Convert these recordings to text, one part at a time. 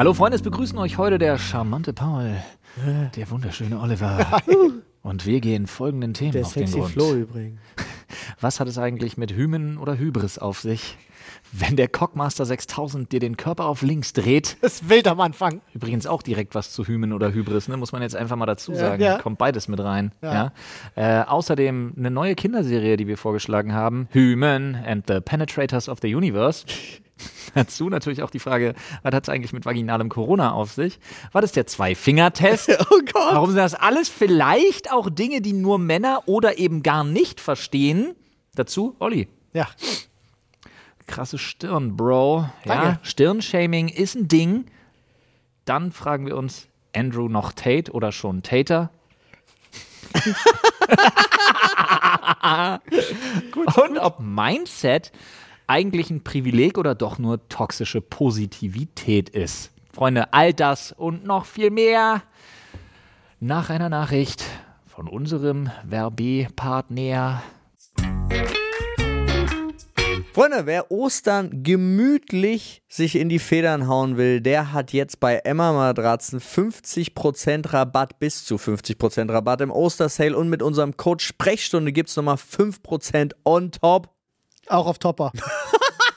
Hallo Freunde, es begrüßen euch heute der charmante Paul, der wunderschöne Oliver. Und wir gehen folgenden Themen Der auf den Grund. Flo übrigens. Was hat es eigentlich mit Hymen oder Hybris auf sich? Wenn der Cockmaster 6000 dir den Körper auf links dreht, Das ist wild am Anfang. übrigens auch direkt was zu Hymen oder Hybris, ne? muss man jetzt einfach mal dazu Ja, sagen. ja. Kommt beides mit rein. Ja. Ja. Äh, außerdem eine neue Kinderserie, die wir vorgeschlagen haben: Hymen and the Penetrators of the Universe. Dazu natürlich auch die Frage, was hat es eigentlich mit vaginalem Corona auf sich? Was ist der Zwei-Finger-Test? Oh Gott. Warum sind das alles vielleicht auch Dinge, die nur Männer oder eben gar nicht verstehen? Dazu, Olli. Ja. Krasse Stirn, Bro. Ja, Danke. Stirnshaming ist ein Ding. Dann fragen wir uns, Andrew noch Tate oder schon Tater? Und ob Mindset eigentlich ein Privileg oder doch nur toxische Positivität ist. Freunde, all das und noch viel mehr nach einer Nachricht von unserem Verbe-Partner. Freunde, wer Ostern gemütlich sich in die Federn hauen will, der hat jetzt bei Emma Matratzen 50% Rabatt bis zu 50% Rabatt im Ostersale und mit unserem Code Sprechstunde gibt es nochmal 5% on top. Auch auf Topper.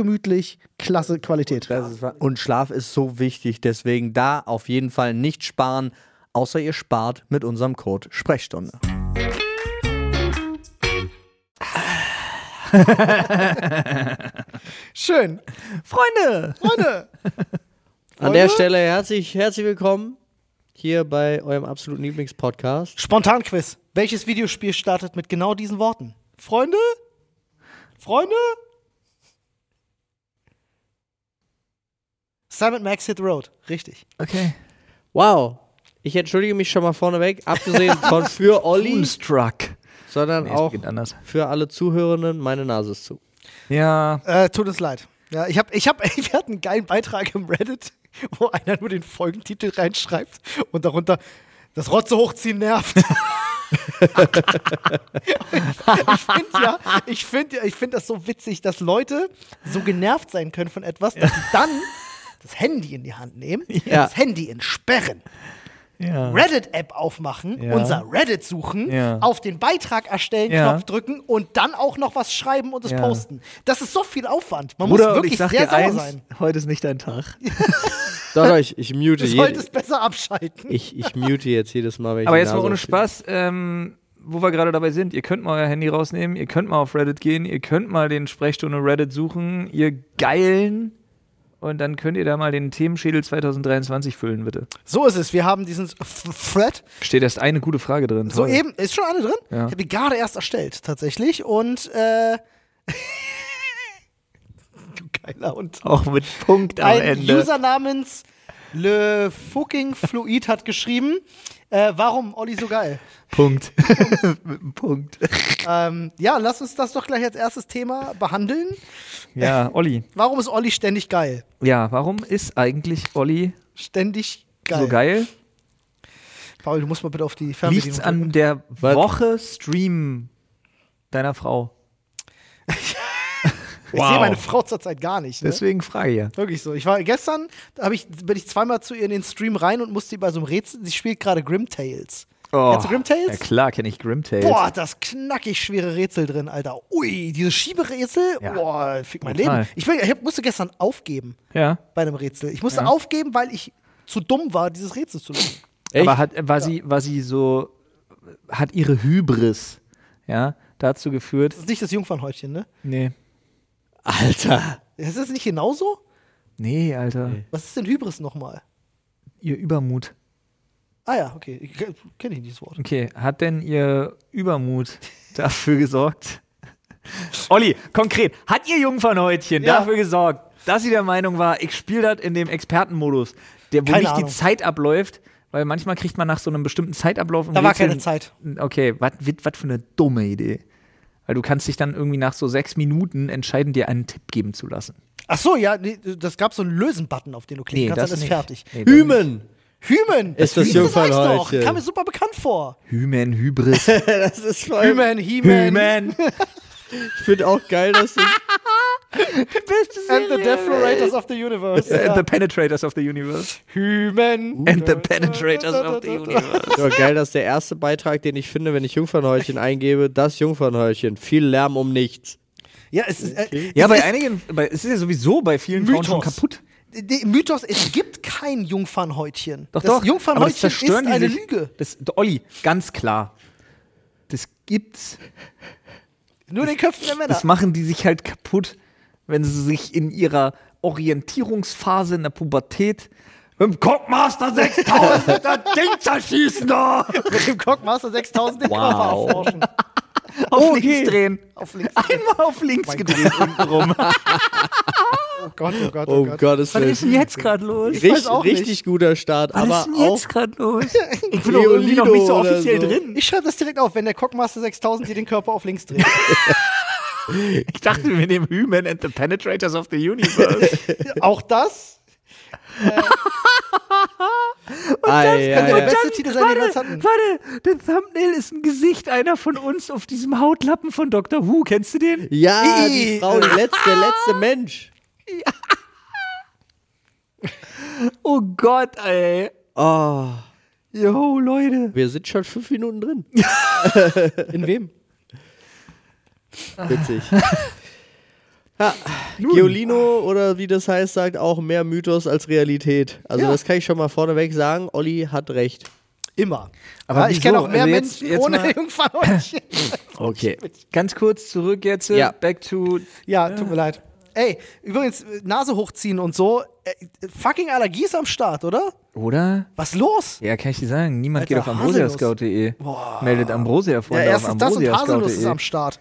gemütlich, klasse Qualität. Ist und Schlaf ist so wichtig, deswegen da auf jeden Fall nicht sparen, außer ihr spart mit unserem Code Sprechstunde. Schön. Freunde! Freunde, An der Stelle herzlich, herzlich willkommen hier bei eurem absoluten Lieblingspodcast. Spontanquiz. Welches Videospiel startet mit genau diesen Worten? Freunde? Freunde? Simon Max Hit Road. Richtig. Okay. Wow. Ich entschuldige mich schon mal vorneweg, abgesehen von für Olli, Moonstruck. sondern Nee, auch für alle Zuhörenden, meine Nase ist zu. Ja, Äh, tut uns leid. Ja, ich hab, ich hab, wir hatten einen geilen Beitrag im Reddit, wo einer nur den Folgentitel reinschreibt und darunter das Rotze hochziehen nervt. ich finde ja, ich finde ja, ich finde das so witzig, dass Leute so genervt sein können von etwas, dass sie dann das Handy in die Hand nehmen, Ja. das Handy entsperren, ja. Reddit-App aufmachen, Ja. unser Reddit suchen, Ja. auf den Beitrag erstellen, Ja. Knopf drücken und dann auch noch was schreiben und es Ja. posten. Das ist so viel Aufwand. Man Bruder, muss wirklich ich sag sehr dir sauer eins, sein. heute ist nicht dein Tag. Doch, doch, ich, ich mute Du je, solltest besser abschalten. ich, ich mute jetzt jedes Mal, wenn ich Aber jetzt mal ohne. Spaß, ähm, wo wir gerade dabei sind, ihr könnt mal euer Handy rausnehmen, ihr könnt mal auf Reddit gehen, ihr könnt mal den Sprechstunde Reddit suchen, ihr Geilen. Und dann könnt ihr da mal den Themenschädel 2023 füllen, bitte. So ist es. Wir haben diesen Thread. Steht erst eine gute Frage drin. Toll. Soeben ist schon eine drin. Ja. Ich habe die gerade erst erstellt, tatsächlich. Und äh, du geiler Hund. Auch mit Punkt am Ein Ende. User namens Le Fucking Fluid hat geschrieben, äh, warum Olli so geil? Punkt. Punkt. Ähm, ja, lass uns das doch gleich als erstes Thema behandeln. Ja, Olli. Warum ist Olli ständig geil? Ja, warum ist eigentlich Olli Ständig geil. so geil? Paul, du musst mal bitte auf die Liegt's Fernbedienung an drücken. der? Woche Stream deiner Frau? Ich sehe meine Frau zurzeit gar nicht. Ne? Deswegen frage ich ja. Wirklich so. Ich war gestern, ich, bin ich zweimal zu ihr in den Stream rein und musste bei so einem Rätsel. Sie spielt gerade Grim Tales. Kennst du Grim Tales? Ja klar, kenne ich Grim Tales. Boah, das knackig schwere Rätsel drin, Alter. Ui, diese Schieberätsel, Ja. boah, fick mein Total. Leben. Ich, bin, ich musste gestern aufgeben Ja. bei einem Rätsel. Ich musste Ja. aufgeben, weil ich zu dumm war, dieses Rätsel zu lösen. Echt? Aber hat, war, sie, war sie so, hat ihre Hybris, ja, dazu geführt, Das ist nicht das Jungfernhäutchen, ne? nee, Alter. Ist das nicht genauso? nee, Alter, Nee. Was ist denn Hybris nochmal? ihr Übermut. Ah ja, okay. Ich kenne ich dieses Wort. Okay, hat denn ihr Übermut dafür gesorgt? Olli, konkret, hat ihr Jungfernhäutchen Ja. dafür gesorgt, dass sie der Meinung war, ich spiele das in dem Expertenmodus der, wo Keine nicht Ahnung. die Zeit abläuft, weil manchmal kriegt man nach so einem bestimmten Zeitablauf. Da war keine Zeit. Okay, was für eine dumme Idee. Weil du kannst dich dann irgendwie nach so sechs Minuten entscheiden, dir einen Tipp geben zu lassen. Ach so, ja, nee, das gab so einen Lösen-Button, auf den du klicken Nee, kannst, das dann ist nicht. fertig. Nee, das Hymen! Hymen! Ist das Hymen ich doch. Jungfernhäutchen. Kam mir super bekannt vor. Hymen, Hybris. Das ist voll. Hymen, He-Man. Ich finde auch geil, dass du. And the Deflorators of the Universe. And the penetrators of the universe. Hymen. And the penetrators of the universe. Ja, geil, dass der erste Beitrag, den ich finde, wenn ich Jungfernhäutchen eingebe, das Jungfernhäutchen. Viel Lärm um nichts. Ja, es ist, äh, Ja, es bei ist einigen, bei, es ist ja sowieso bei vielen Frauen schon Mythos. kaputt. der Mythos, es gibt kein Jungfernhäutchen. Doch, das doch. das Jungfernhäutchen zerstören ist eine die sich. Lüge. Das, Olli, ganz klar. Das gibt's. Nur in den Köpfen der Männer. Das machen die sich halt kaputt, wenn sie sich in ihrer Orientierungsphase in der Pubertät mit dem Cockmaster 6000 das Ding zerschießen da. Mit dem Cockmaster 6000 den Wow. Körper erforschen. Auf Okay. links drehen. Auf links. Einmal auf links gedreht unten rum. Oh Gott, oh Gott, oh, Oh Gott. Was ist denn jetzt gerade los? weiß Richtig, auch nicht. richtig guter Start, Was aber ist denn jetzt gerade los? Ich bin doch irgendwie noch nicht so offiziell so. drin. Ich schreibe das direkt auf, wenn der Cockmaster 6000 dir den Körper auf links dreht. Ich dachte, wir nehmen Human and the Penetrators of the Universe. Auch das Ei, könnte ei, der ei. beste Titel sein, den wir jetzt hatten. warte, der Thumbnail ist ein Gesicht einer von uns auf diesem Hautlappen von Dr. Who. Kennst du den? Ja, die Frau, die letzte, der letzte Mensch. Oh Gott, ey. Oh, Jo, Leute. wir sind schon fünf Minuten drin. In wem? Witzig. Ja, Geolino oder wie das heißt, sagt auch mehr Mythos als Realität. Also Ja. das kann ich schon mal vorneweg sagen. Olli hat recht. Immer. Aber ja, ich kenne auch mehr Also Menschen jetzt ohne Jungfernhäutchen. Okay. Ganz kurz zurück jetzt. Ja. Back to. ja, tut mir leid. Ey, übrigens, Nase hochziehen und so. Äh, fucking Allergie ist am Start, oder? Oder? Was los? Ja, kann ich dir sagen. Niemand Alter, geht auf ambrosiascout.de. Meldet Ambrosia vor. Ja, erstens das und Haselnuss ist am Start.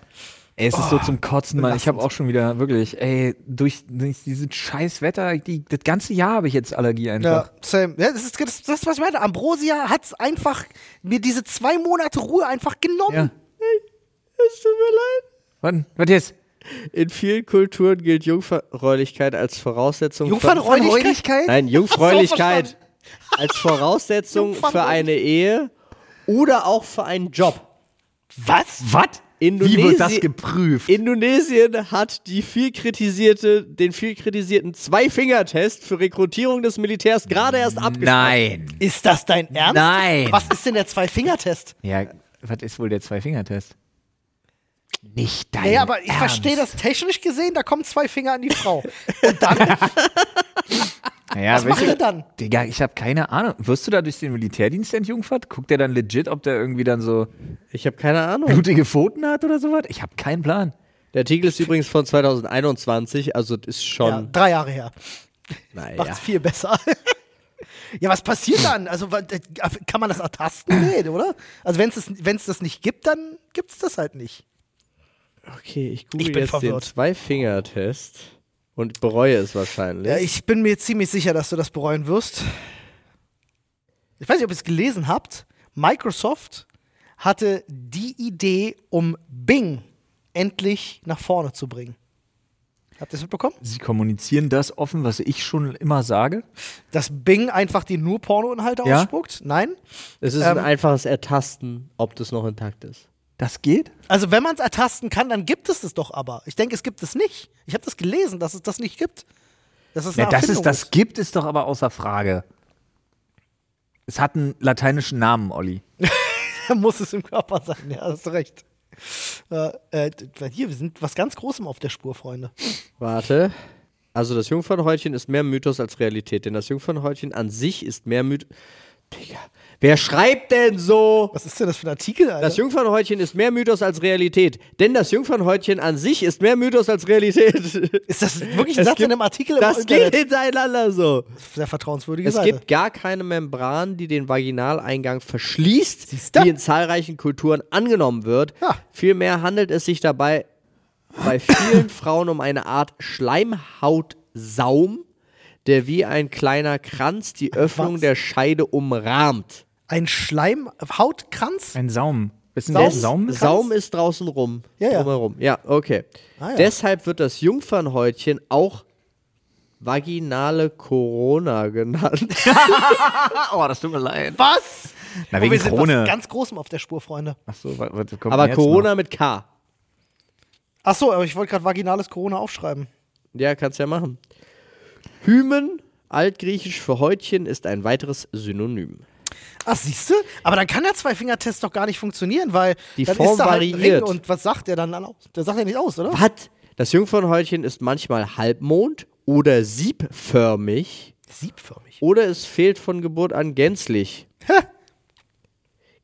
Ey, es ist so zum Kotzen, Mann. Ich habe auch schon wieder wirklich, ey, durch, durch dieses scheiß Wetter, die, das ganze Jahr habe ich jetzt Allergie einfach. Ja, same. Ja, das ist das, das, was ich meinte. Ambrosia hat einfach mir diese zwei Monate Ruhe einfach genommen. Ja. Es tut mir leid. Wann? Was jetzt? In vielen Kulturen gilt Jungfräulichkeit als Voraussetzung für, Jungfernhäutigkeit? Nein, Jungfräulichkeit als Voraussetzung für eine Ehe oder auch für einen Job. Was? Was? Indonesi- Wie wird das geprüft? Indonesien hat die viel kritisierte, den viel kritisierten Zwei-Finger-Test für Rekrutierung des Militärs gerade erst abgeschlossen. Nein. Ist das dein Ernst? Nein. Was ist denn der Zwei-Finger-Test? Ja, was ist wohl der Zwei-Finger-Test? Nicht dein Nee, aber ich verstehe das technisch gesehen, da kommen zwei Finger an die Frau. Und dann, Naja, was macht du, er dann? Digga, ich habe keine Ahnung. Wirst du da durch den Militärdienst entjungfert? Guckt der dann legit, ob der irgendwie dann so Ich habe keine Ahnung. blutige Pfoten hat oder sowas? Ich habe keinen Plan. Der Artikel ist übrigens von 2021, also das ist schon. Ja, drei Jahre her. naja. Macht's viel besser. ja, was passiert dann? Also kann man das ertasten? Nee, oder? Also wenn es das nicht gibt, dann gibt's das halt nicht. Okay, ich google Ich bin jetzt den verwirrt. Zwei-Finger-Test und bereue es wahrscheinlich. Ja, ich bin mir ziemlich sicher, dass du das bereuen wirst. Ich weiß nicht, ob ihr es gelesen habt. Microsoft hatte die Idee, um Bing endlich nach vorne zu bringen. Habt ihr es mitbekommen? Sie kommunizieren das offen, was ich schon immer sage. Dass Bing einfach die nur Pornoinhalte Ja. ausspuckt? Nein. es ist ähm, ein einfaches Ertasten, ob das noch intakt ist. Das geht? Also wenn man es ertasten kann, dann gibt es es doch aber. Ich denke, es gibt es nicht. Ich habe das gelesen, dass es das nicht gibt. Dass es Ja, es Erfindung das gibt, ist doch aber außer Frage. Es hat einen lateinischen Namen, Olli. muss es im Körper sein, ja, hast du recht. Äh, äh, hier, wir sind was ganz Großem auf der Spur, Freunde. Warte. Also das Jungfernhäutchen ist mehr Mythos als Realität, denn das Jungfernhäutchen an sich ist mehr Mythos. Digga, wer schreibt denn so? Was ist denn das für ein Artikel, Alter? Das Jungfernhäutchen ist mehr Mythos als Realität, denn das Jungfernhäutchen an sich ist mehr Mythos als Realität. ist das wirklich ein Es Satz gibt- in einem Artikel im Das geht Internet? hintereinander so. Sehr vertrauenswürdige Es Seite. gibt gar keine Membran, die den Vaginaleingang verschließt, wie in zahlreichen Kulturen angenommen wird. Ja. Vielmehr handelt es sich dabei bei vielen Frauen um eine Art Schleimhautsaum, der wie ein kleiner Kranz die Öffnung Was? der Scheide umrahmt. Ein Schleimhautkranz? Ein Saum. Wissen Saum? der Saum? Saum ist draußen rum. Ja, ja. Drumherum. Ja, okay. Ah, ja. Deshalb wird das Jungfernhäutchen auch vaginale Corona genannt. Oh, das tut mir leid. Was? Na, Oh, wegen wir sind Krone. was ganz Großem auf der Spur, Freunde. Achso, was, was kommt Aber Corona noch? mit K. Ach so, aber ich wollte gerade vaginales Corona aufschreiben. Ja, kannst ja machen. Hymen, altgriechisch für Häutchen, ist ein weiteres Synonym. Ach, siehst du? Aber dann kann der Zwei-Finger-Test doch gar nicht funktionieren, weil Die dann Form ist da halt ein variiert. Ring und was sagt der dann aus? Der sagt ja nicht aus, oder? Was? Das Jungfernhäutchen ist manchmal halbmond oder siebförmig Siebförmig. oder es fehlt von Geburt an gänzlich.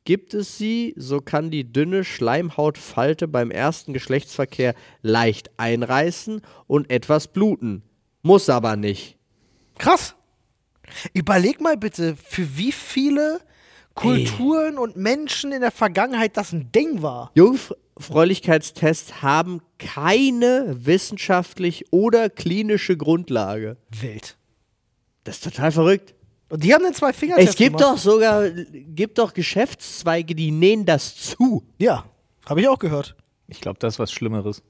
Gibt es sie, so kann die dünne Schleimhautfalte beim ersten Geschlechtsverkehr leicht einreißen und etwas bluten. Muss aber nicht. Krass. Überleg mal bitte, für wie viele Kulturen und Menschen in der Vergangenheit das ein Ding war. Jungfräulichkeitstests haben keine wissenschaftlich oder klinische Grundlage. Wild. Das ist total verrückt. Und die haben den Zwei-Finger-Test Es gibt gemacht. doch sogar gibt doch Geschäftszweige, die nähen das zu. Ja, habe ich auch gehört. Ich glaube, das ist was Schlimmeres.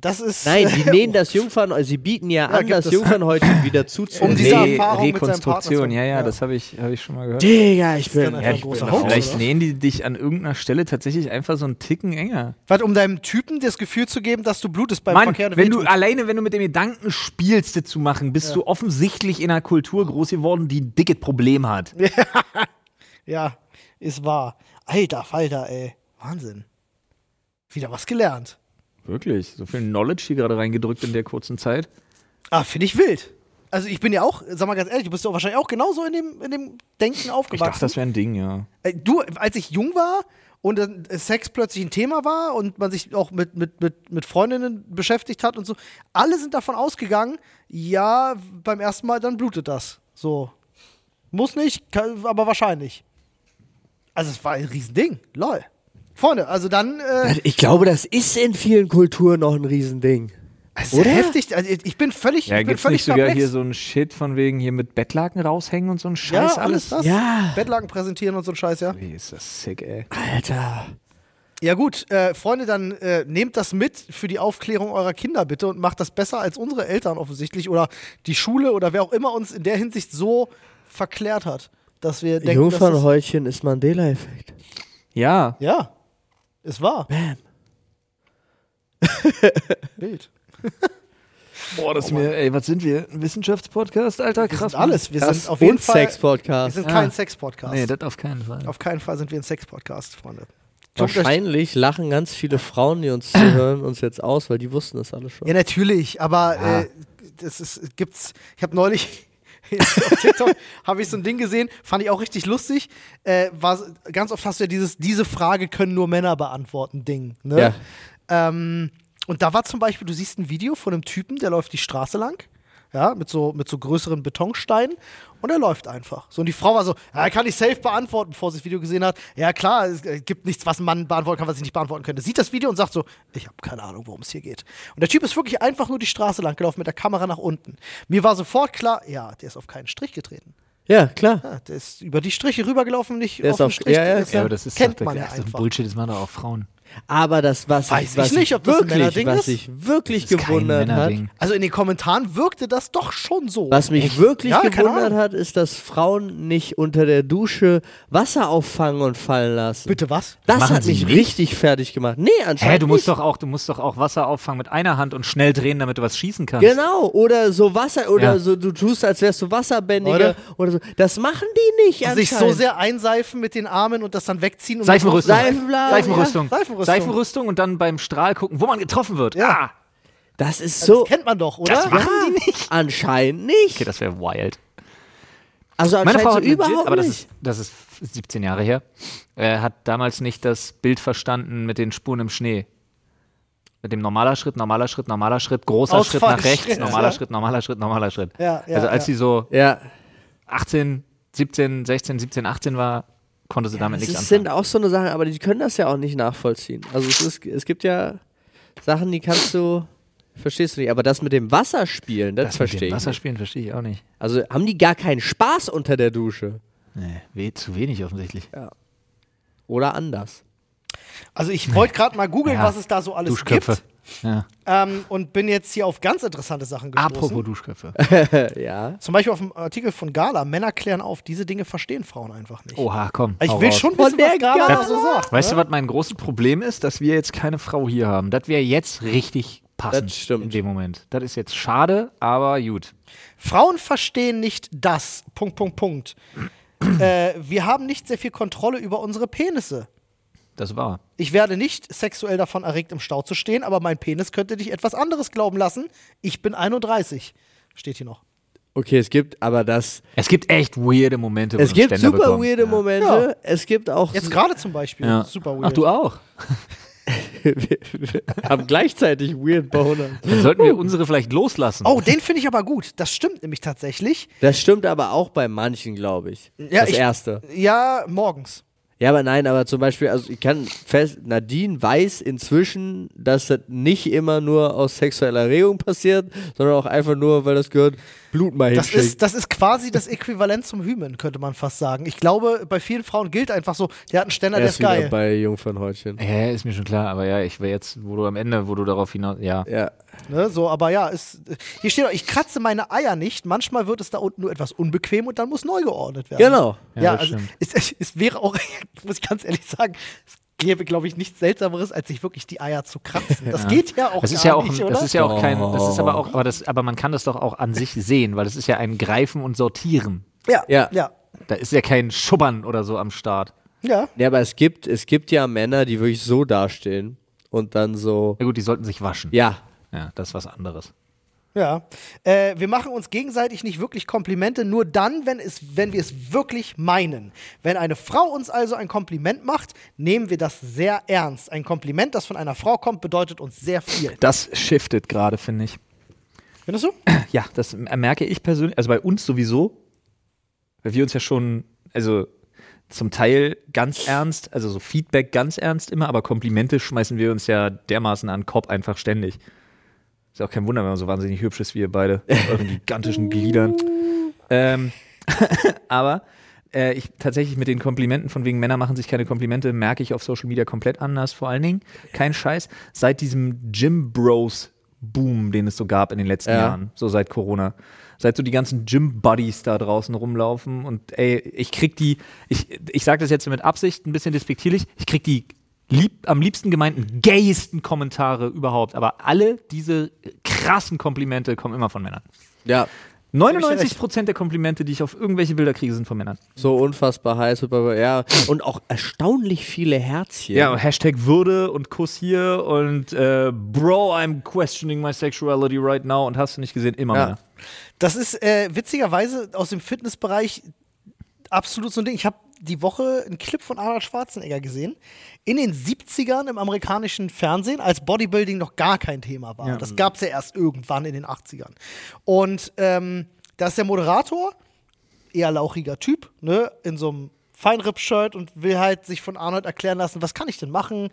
Das ist. Nein, die nähen das Jungfern, also sie bieten ja, an, gibt das. Jungfernhäutchen wieder zuzunehmen. Um diese Erfahrung mit seinem Partner Rekonstruktion, zu- ja, ja, ja. das habe ich, hab ich schon mal gehört. Digga, ich bin. einfach Ja, ein ich großer bin, Hoax, vielleicht nähen die dich an irgendeiner Stelle tatsächlich einfach so einen Ticken enger. Was, um deinem Typen das Gefühl zu geben, dass du blutest beim Mann, Verkehr. wenn du alleine, wenn du mit dem Gedanken spielst, das zu machen, bist du offensichtlich in einer Kultur groß geworden, die ein dickes Problem hat. Ja, ist wahr. Alter Falter, ey. Wahnsinn. Wieder was gelernt. Wirklich, so viel Knowledge hier gerade reingedrückt in der kurzen Zeit. Ah, finde ich wild. Also ich bin ja auch, sag mal ganz ehrlich, du bist ja wahrscheinlich auch genauso in dem, in dem Denken Ich aufgewachsen. dachte, das wäre ein Ding, ja. Äh, Du, als ich jung war und dann Sex plötzlich ein Thema war und man sich auch mit, mit, mit, mit Freundinnen beschäftigt hat und so, alle sind davon ausgegangen, ja, beim ersten Mal dann blutet das. So. Muss nicht, kann, aber wahrscheinlich. Also es war ein Riesending. Lol. Freunde, also dann äh, Ich glaube, das ist in vielen Kulturen noch ein Riesending. es ist Oder? heftig. Also ich bin völlig, Ja, ich bin gibt's völlig nicht sogar perplex. hier so ein Shit von wegen hier mit Bettlaken raushängen und so ein ja, Scheiß alles das. Ja. Bettlaken präsentieren und so ein Scheiß, ja. Wie ist das sick, ey. Alter. Ja gut, äh, Freunde, dann äh, nehmt das mit für die Aufklärung eurer Kinder bitte und macht das besser als unsere Eltern offensichtlich oder die Schule oder wer auch immer uns in der Hinsicht so verklärt hat, dass wir denken, Jungfernhäutchen ist Mandela-Effekt. Ja, ja, es war. Bam. Bild. boah, das ist mir, ey, was sind wir? Ein Wissenschaftspodcast, Alter? Wir Krass. sind alles. Wir sind auf jeden und Fall. Wir Sex-Podcast. sind Ah. kein Sex-Podcast. Nee, das auf keinen Fall. auf keinen Fall sind wir ein Sex-Podcast, Freunde. Wahrscheinlich lachen ganz viele Frauen, die uns zuhören, uns jetzt aus, weil die wussten das alles schon. Ja, natürlich, aber Ja. Äh, das ist, gibt's. Ich habe neulich auf TikTok habe ich so ein Ding gesehen, fand ich auch richtig lustig. Äh, war, ganz oft hast du ja dieses, diese Frage können nur Männer beantworten Ding. Ne? Ja. Ähm, und da war zum Beispiel, du siehst ein Video von einem Typen, der läuft die Straße lang, ja, mit so, mit so größeren Betonsteinen und er läuft einfach. So, und die Frau war so, ja, kann ich safe beantworten, bevor sie das Video gesehen hat. Ja, klar, es äh, gibt nichts, was ein Mann beantworten kann, was ich nicht beantworten könnte. Sieht das Video und sagt so, ich habe keine Ahnung, worum es hier geht. Und der Typ ist wirklich einfach nur die Straße lang gelaufen mit der Kamera nach unten. Mir war sofort klar, ja, der ist auf keinen Strich getreten. Ja, klar. Ja, der ist über die Striche rübergelaufen, nicht Der auf ist den auf- Strich. ja, ja, Das Ja, aber das ist kennt doch, man ja das ist doch einfach. Bullshit, das machen doch auch Frauen. Aber das, was, Weiß ich, ich was nicht, ob das ein wirklich, was ist. ich wirklich gewundert hat. Also in den Kommentaren wirkte das doch schon so. was mich wirklich Ja, gewundert hat, ist, dass Frauen nicht unter der Dusche Wasser auffangen und fallen lassen. Bitte was? Das Machen hat mich nicht? richtig fertig gemacht. Nee, anscheinend Hä, du musst nicht. doch auch, du musst doch auch Wasser auffangen mit einer Hand und schnell drehen, damit du was schießen kannst. Genau, oder so Wasser, oder Ja. so, du tust, als wärst du Wasserbändiger Oder? oder so. Das machen die nicht Also sich so sehr einseifen mit den Armen und das dann wegziehen. Und Seifenrüstung. Seifenblasen, Seifenrüstung. ja, Seifenrüstung. Seifenrüstung und dann beim Strahl gucken, wo man getroffen wird. Ja. Ah, Das ist Das so. kennt man doch, oder? das machen Ja. die nicht. Anscheinend nicht. Okay, das wäre wild. also Meine anscheinend Frau so hat legit, überhaupt aber das nicht. ist, das ist 17 Jahre her, äh, hat damals nicht das Bild verstanden mit den Spuren im Schnee. Mit dem normaler Schritt, normaler Schritt, normaler Schritt, großer Schritt nach rechts, Ausfallschritt, normaler ja. Schritt, normaler Schritt, normaler Schritt. Ja, ja, also als ja. sie so ja. 18, 17, 16, 17, 18 war, konnte sie damit Das nichts ist, sind anfangen. auch so eine Sache, aber die können das ja auch nicht nachvollziehen. Also es, ist, es gibt ja Sachen, die kannst du verstehst du nicht. Aber das mit dem Wasserspielen, das, Das mit verstehe dem ich. Nicht. Wasserspielen verstehe ich auch nicht. Also haben die gar keinen Spaß unter der Dusche? Nee, weh, zu wenig offensichtlich. Oder anders? Also ich wollte gerade mal googeln, Ja. was es da so alles Duschköpfe. gibt. Ja. Ähm, und bin jetzt hier auf ganz interessante Sachen gestoßen. Apropos Duschköpfe. ja. Zum Beispiel auf dem Artikel von Gala. Männer klären auf, diese Dinge verstehen Frauen einfach nicht. Oha, komm. ich will raus. schon wissen, was Gala Gala. so sagt. Weißt du, ne? was mein großes Problem ist? Dass wir jetzt keine Frau hier haben. Das wäre jetzt richtig passend Das stimmt. in dem Moment. Das ist jetzt schade, aber gut. Frauen verstehen nicht das. Punkt, Punkt, Punkt. äh, wir haben nicht sehr viel Kontrolle über unsere Penisse. Das war. Ich werde nicht sexuell davon erregt, im Stau zu stehen, aber mein Penis könnte dich etwas anderes glauben lassen. Ich bin 31. Steht hier noch. Okay, es gibt aber das. Es gibt echt weirde Momente, wo Es gibt Ständer super bekommst. weirde ja. Momente. Es gibt auch. Jetzt gerade zum Beispiel. Ja. Super weird. Ach, du auch? wir haben gleichzeitig weird Boner. Dann sollten wir unsere vielleicht loslassen. Oh, den finde ich aber gut. Das stimmt nämlich tatsächlich. Das stimmt aber auch bei manchen, glaube ich. Ja, das ich- erste. Ja, morgens. Ja, aber nein, aber zum Beispiel, also ich kann fest, Nadine weiß inzwischen, dass das nicht immer nur aus sexueller Erregung passiert, sondern auch einfach nur, weil das gehört, Blut mal Das ist, das ist quasi das Äquivalent zum Hymen, könnte man fast sagen. Ich glaube, bei vielen Frauen gilt einfach so, der hat einen Ständer, der Er ist geil. bei Jungfernhäutchen. Ja, ist mir schon klar, aber ja, ich wäre jetzt, wo du am Ende, wo du darauf hinaus, ja. Ja. Ne, so, aber ja, ist, hier steht auch, ich kratze meine Eier nicht. Manchmal wird es da unten nur etwas unbequem und dann muss neu geordnet werden. Genau. Ja, Ja, das also es, es wäre auch, muss ich ganz ehrlich sagen, es gäbe, glaube ich, nichts Seltsameres, als sich wirklich die Eier zu kratzen. Das geht ja auch Das ist ja auch, nicht, das ist ja auch kein, das ist aber Oh. auch, aber das, aber man kann das doch auch an sich sehen, weil das ist ja ein Greifen und Sortieren. ja, Ja. ja, Da ist ja kein Schubbern oder so am Start. ja. Ja, aber es gibt, es gibt ja Männer, die wirklich so dastehen und dann so, Ja gut, die sollten sich waschen. ja, Ja, das ist was anderes. Ja, äh, wir machen uns gegenseitig nicht wirklich Komplimente, nur dann, wenn, es, wenn wir es wirklich meinen. Wenn eine Frau uns also ein Kompliment macht, nehmen wir das sehr ernst. Ein Kompliment, das von einer Frau kommt, bedeutet uns sehr viel. Das shiftet gerade, finde ich. Findest du? Ja, das merke ich persönlich, also bei uns sowieso, weil wir uns ja schon, also zum Teil ganz ernst, also so Feedback ganz ernst immer, aber Komplimente schmeißen wir uns ja dermaßen an den Kopf einfach ständig. Ist auch kein Wunder, wenn man so wahnsinnig hübsch ist wie ihr beide, mit euren gigantischen Gliedern. Ähm, aber äh, ich tatsächlich mit den Komplimenten von wegen Männer machen sich keine Komplimente, merke ich auf Social Media komplett anders. Vor allen Dingen, kein Scheiß, seit diesem Gym Bros Boom, den es so gab in den letzten Ja. Jahren, so seit Corona. Seit so die ganzen Gym Buddies da draußen rumlaufen und ey, ich krieg die, ich, ich sage das jetzt mit Absicht ein bisschen despektierlich, ich krieg die lieb, am liebsten gemeinten gaysten Kommentare überhaupt, aber alle diese krassen Komplimente kommen immer von Männern. ja, 99 Prozent der Komplimente, die ich auf irgendwelche Bilder kriege, sind von Männern. so unfassbar heiß, ja, und auch erstaunlich viele Herzchen. Ja, Hashtag Würde und Kuss hier und äh, Bro, I'm questioning my sexuality right now und hast du nicht gesehen, immer Ja. Männer. Das ist äh, witzigerweise aus dem Fitnessbereich absolut so ein Ding. Ich habe die Woche einen Clip von Arnold Schwarzenegger gesehen. In den 70ern im amerikanischen Fernsehen, als Bodybuilding noch gar kein Thema war. Ja. Das gab es ja erst irgendwann in den 80ern. Und ähm, da ist der Moderator, eher lauchiger Typ, ne, in so einem Feinripp-Shirt und will halt sich von Arnold erklären lassen, was kann ich denn machen,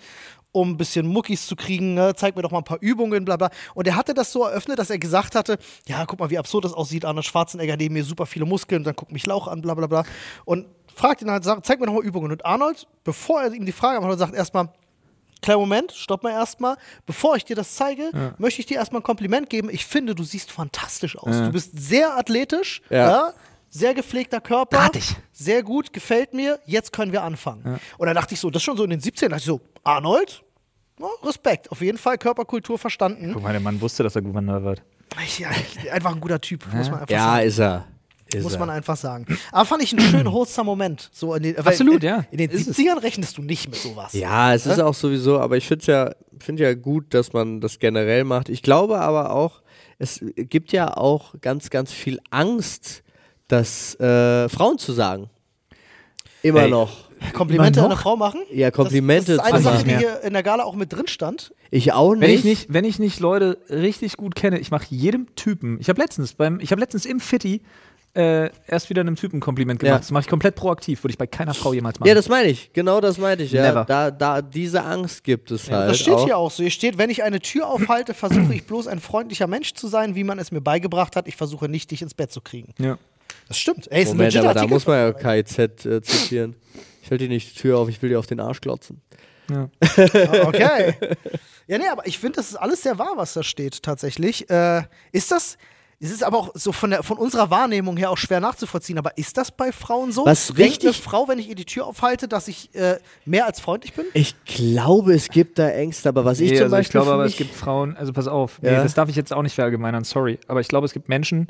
um ein bisschen Muckis zu kriegen, ne? zeig mir doch mal ein paar Übungen, bla bla. Und er hatte das so eröffnet, dass er gesagt hatte, ja, guck mal, wie absurd das aussieht, Arnold Schwarzenegger neben mir super viele Muskeln, dann guckt mich Lauch an, bla bla bla. Und fragt ihn halt, sagt, zeig mir doch mal Übungen. Und Arnold, bevor er ihm die Frage macht, sagt erstmal, Kleinen Moment, stopp mal erstmal. Bevor ich dir das zeige, möchte ich dir erstmal ein Kompliment geben. Ich finde, du siehst fantastisch aus. Du bist sehr athletisch, Ja. ja. sehr gepflegter Körper. Drahtig. Sehr gut, gefällt mir. Jetzt können wir anfangen. Und dann dachte ich so, das ist schon so in den 17, dachte ich so, Arnold, Respekt, auf jeden Fall Körperkultur verstanden. Guck mal, der Mann wusste, dass er Gouverneur wird. Ich, ja, einfach ein guter Typ, muss man einfach Ja, sagen. ist er. Ist Muss er. man einfach sagen. Aber fand ich einen schönen, wholesome Moment. So in den, Absolut, in, ja. In den Ist es. 70ern rechnest du nicht mit sowas. Ja, es ist auch sowieso, aber ich finde es ja, find ja gut, dass man das generell macht. Ich glaube aber auch, es gibt ja auch ganz, ganz viel Angst, das äh, Frauen zu sagen. Immer Ey, noch. Komplimente an eine? Frau machen? Ja, Komplimente Das, das ist eine zu Sache, die hier in der Gala auch mit drin stand. Ich auch nicht. Wenn ich nicht, wenn ich nicht Leute richtig gut kenne, ich mache jedem Typen. Ich habe letztens beim, ich habe letztens im Fitti äh, erst wieder einem Typen ein Kompliment gemacht. Ja. Das mache ich komplett proaktiv, würde ich bei keiner Frau jemals machen. Ja, das meine ich. Genau das meinte ich. Ja. Never. Da, da, diese Angst gibt es halt. Das steht auch. hier auch so. Hier steht, wenn ich eine Tür aufhalte, versuche ich bloß ein freundlicher Mensch zu sein, wie man es mir beigebracht hat. Ich versuche nicht, dich ins Bett zu kriegen. ja. Das stimmt. Ey, ist ein Moment, legit aber da muss man ja KIZ äh, zitieren. Ich halte dir nicht die Tür auf, ich will dir auf den Arsch glotzen. Ja. Okay. Ja, nee, aber ich finde, das ist alles sehr wahr, was da steht, tatsächlich. Äh, ist das. Es ist aber auch so von, der, von unserer Wahrnehmung her auch schwer nachzuvollziehen. Aber ist das bei Frauen so? Was Denkt eine richtig- Frau, wenn ich ihr die Tür aufhalte, dass ich äh, mehr als freundlich bin? Ich glaube, es gibt da Ängste, aber was ich Nee, zum also ich Beispiel glaube für aber, mich, es gibt Frauen, also pass auf, nee, Ja. das darf ich jetzt auch nicht verallgemeinern, sorry. Aber ich glaube, es gibt Menschen,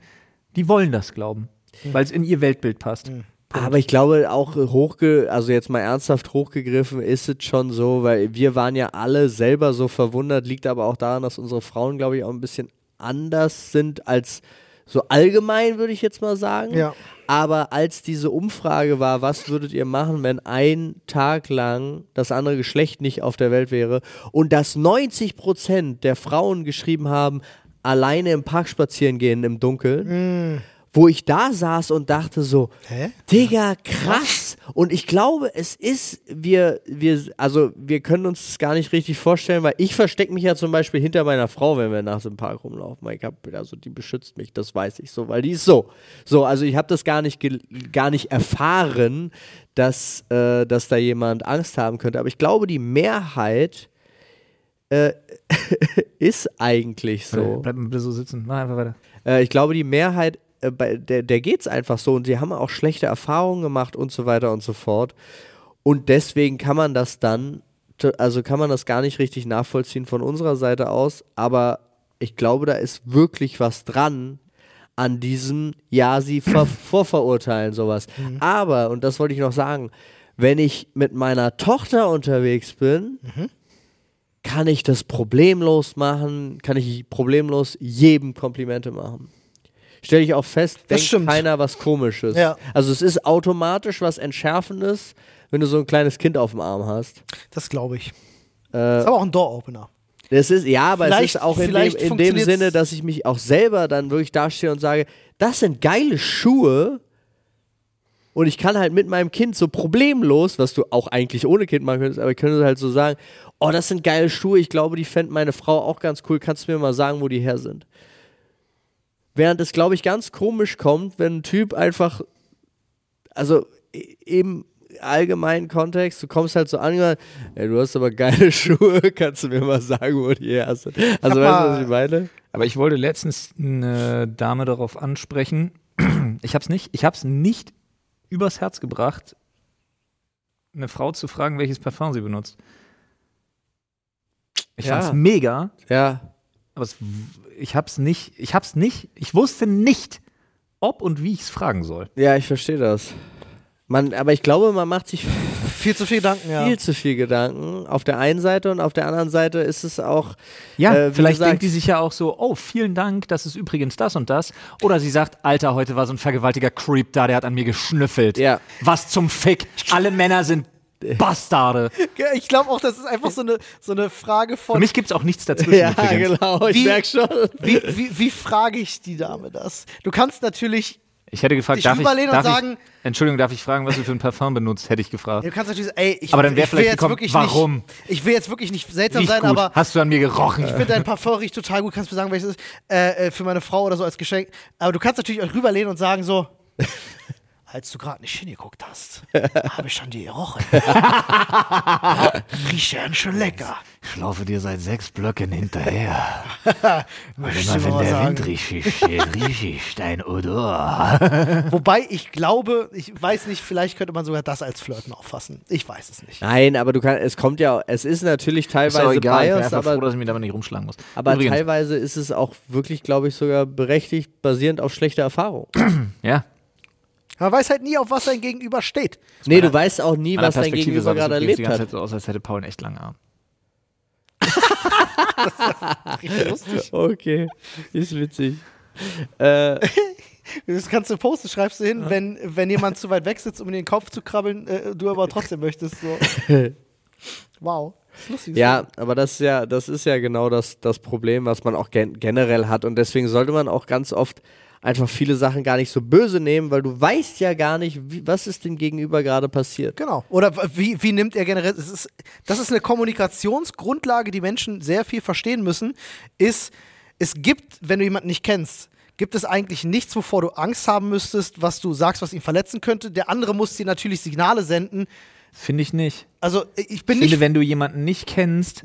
die wollen das glauben, weil es in ihr Weltbild passt. Aber ich glaube auch hochge, also jetzt mal ernsthaft hochgegriffen, ist es schon so, weil wir waren ja alle selber so verwundert, liegt aber auch daran, dass unsere Frauen, glaube ich, auch ein bisschen anders sind als so allgemein, würde ich jetzt mal sagen. Ja. Aber als diese Umfrage war, was würdet ihr machen, wenn ein Tag lang das andere Geschlecht nicht auf der Welt wäre und dass 90 Prozent der Frauen geschrieben haben, alleine im Park spazieren gehen im Dunkeln, wo ich da saß und dachte so, Hä? Digga, krass. Und ich glaube, es ist, wir, wir, also wir können uns das gar nicht richtig vorstellen, weil ich verstecke mich ja zum Beispiel hinter meiner Frau, wenn wir nachts im Park rumlaufen. Ich hab, also die beschützt mich, das weiß ich so, weil die ist so. So, also ich habe das gar nicht, gar nicht erfahren, dass, äh, dass da jemand Angst haben könnte. Aber ich glaube, die Mehrheit äh, ist eigentlich so. Bleib mal so sitzen, mach einfach weiter. Äh, ich glaube, die Mehrheit, äh, bei der, der geht es einfach so und sie haben auch schlechte Erfahrungen gemacht und so weiter und so fort. Und deswegen kann man das dann, also kann man das gar nicht richtig nachvollziehen von unserer Seite aus, aber ich glaube, da ist wirklich was dran an diesem, ja, sie ver vorverurteilen sowas. Aber, und das wollte ich noch sagen, wenn ich mit meiner Tochter unterwegs bin, kann ich das problemlos machen, kann ich problemlos jedem Komplimente machen. Stelle ich auch fest, Das denkt stimmt. keiner was komisches. Ja. Also es ist automatisch was Entschärfendes, wenn du so ein kleines Kind auf dem Arm hast. Das glaube ich. Äh, Ist aber auch ein Door-Opener. das ist, ja, aber es Vielleicht- ist auch in dem, in dem Sinne, dass ich mich auch selber dann wirklich dastehe und sage, das sind geile Schuhe. Und ich kann halt mit meinem Kind so problemlos, was du auch eigentlich ohne Kind machen könntest, aber ich könnte halt so sagen, oh, das sind geile Schuhe, ich glaube, die fände meine Frau auch ganz cool, kannst du mir mal sagen, wo die her sind? Während es, glaube ich, ganz komisch kommt, wenn ein Typ einfach, also e- im allgemeinen Kontext, du kommst halt so an, ey, du hast aber geile Schuhe, kannst du mir mal sagen, wo die her sind? Also, weißt du, was ich meine? Aber ich wollte letztens eine Dame darauf ansprechen. Ich habe es nicht, ich habe es nicht übers Herz gebracht, eine Frau zu fragen, welches Parfum sie benutzt. Ich Ja. fand's mega, Ja, aber es, ich hab's nicht, ich hab's nicht, ich wusste nicht, ob und wie ich es fragen soll. ja, ich verstehe das. Man, aber ich glaube, man macht sich Viel zu viel Gedanken, ja. viel zu viel Gedanken auf der einen Seite und auf der anderen Seite ist es auch Ja, Äh, vielleicht gesagt- denkt die sich ja auch so, oh, vielen Dank, das ist übrigens das und das. Oder sie sagt, Alter, heute war so ein vergewaltiger Creep da, der hat an mir geschnüffelt. Ja. Was zum Fick? Alle Männer sind Bastarde. Ich glaube auch, das ist einfach so eine, so eine Frage Für von, mich gibt's auch nichts dazwischen ja, übrigens. genau, ich Wie- merke schon. wie, wie, wie frage ich die Dame das? Du kannst natürlich, Ich hätte gefragt, darf ich, rüberlehnen und darf ich, sagen- Entschuldigung, darf ich fragen, was du für ein Parfum benutzt? Hätte ich gefragt. du kannst natürlich sagen, ey, ich, Aber dann wär ich will vielleicht jetzt gekommen, wirklich warum? nicht, ich will jetzt wirklich nicht seltsam Riecht sein, gut. aber Hast du an mir gerochen? ich finde dein Parfum riecht total gut. Kannst du mir sagen, welches es ist? Äh, äh, für meine Frau oder so als Geschenk. Aber du kannst natürlich auch rüberlehnen und sagen so, als du gerade nicht hingeguckt hast, habe ich schon die gerochen. Riecht ja schon lecker. Ich laufe dir seit sechs Blöcken hinterher. Möchtest du mir mal sagen? richtig steht, rieche ich dein Odor. Wobei ich glaube, ich weiß nicht, vielleicht könnte man sogar das als Flirten auffassen. Ich weiß es nicht. Nein, aber du kannst, es kommt ja, es ist natürlich Ist teilweise auch egal, ich bin biased, aber, froh, dass ich mich damit nicht rumschlagen muss. aber Übrigens, teilweise ist es auch wirklich, glaube ich, sogar berechtigt, basierend auf schlechter Erfahrung. ja, Man weiß halt nie, auf was sein Gegenüber steht. nee, du weißt auch nie, was dein Gegenüber gerade die erlebt ganze hat. Zeit so aus, als hätte Paul einen echt langen Arm. Lustig. Okay, ist witzig. äh, Das kannst du posten, schreibst du hin, wenn, wenn jemand zu weit weg sitzt, um in den Kopf zu krabbeln, äh, du aber trotzdem möchtest. So. Wow. Das ist lustig. ja, aber das ist ja, das ist ja genau das, das Problem, was man auch gen generell hat. Und deswegen sollte man auch ganz oft einfach viele Sachen gar nicht so böse nehmen, weil du weißt ja gar nicht, wie, was ist dem Gegenüber gerade passiert. Genau. Oder wie, wie nimmt er generell. Ist, das ist eine Kommunikationsgrundlage, die Menschen sehr viel verstehen müssen. Ist, es gibt, wenn du jemanden nicht kennst, gibt es eigentlich nichts, wovor du Angst haben müsstest, was du sagst, was ihn verletzen könnte. Der andere muss dir natürlich Signale senden. Finde ich nicht. Also ich bin Ich finde, nicht. wenn du jemanden nicht kennst,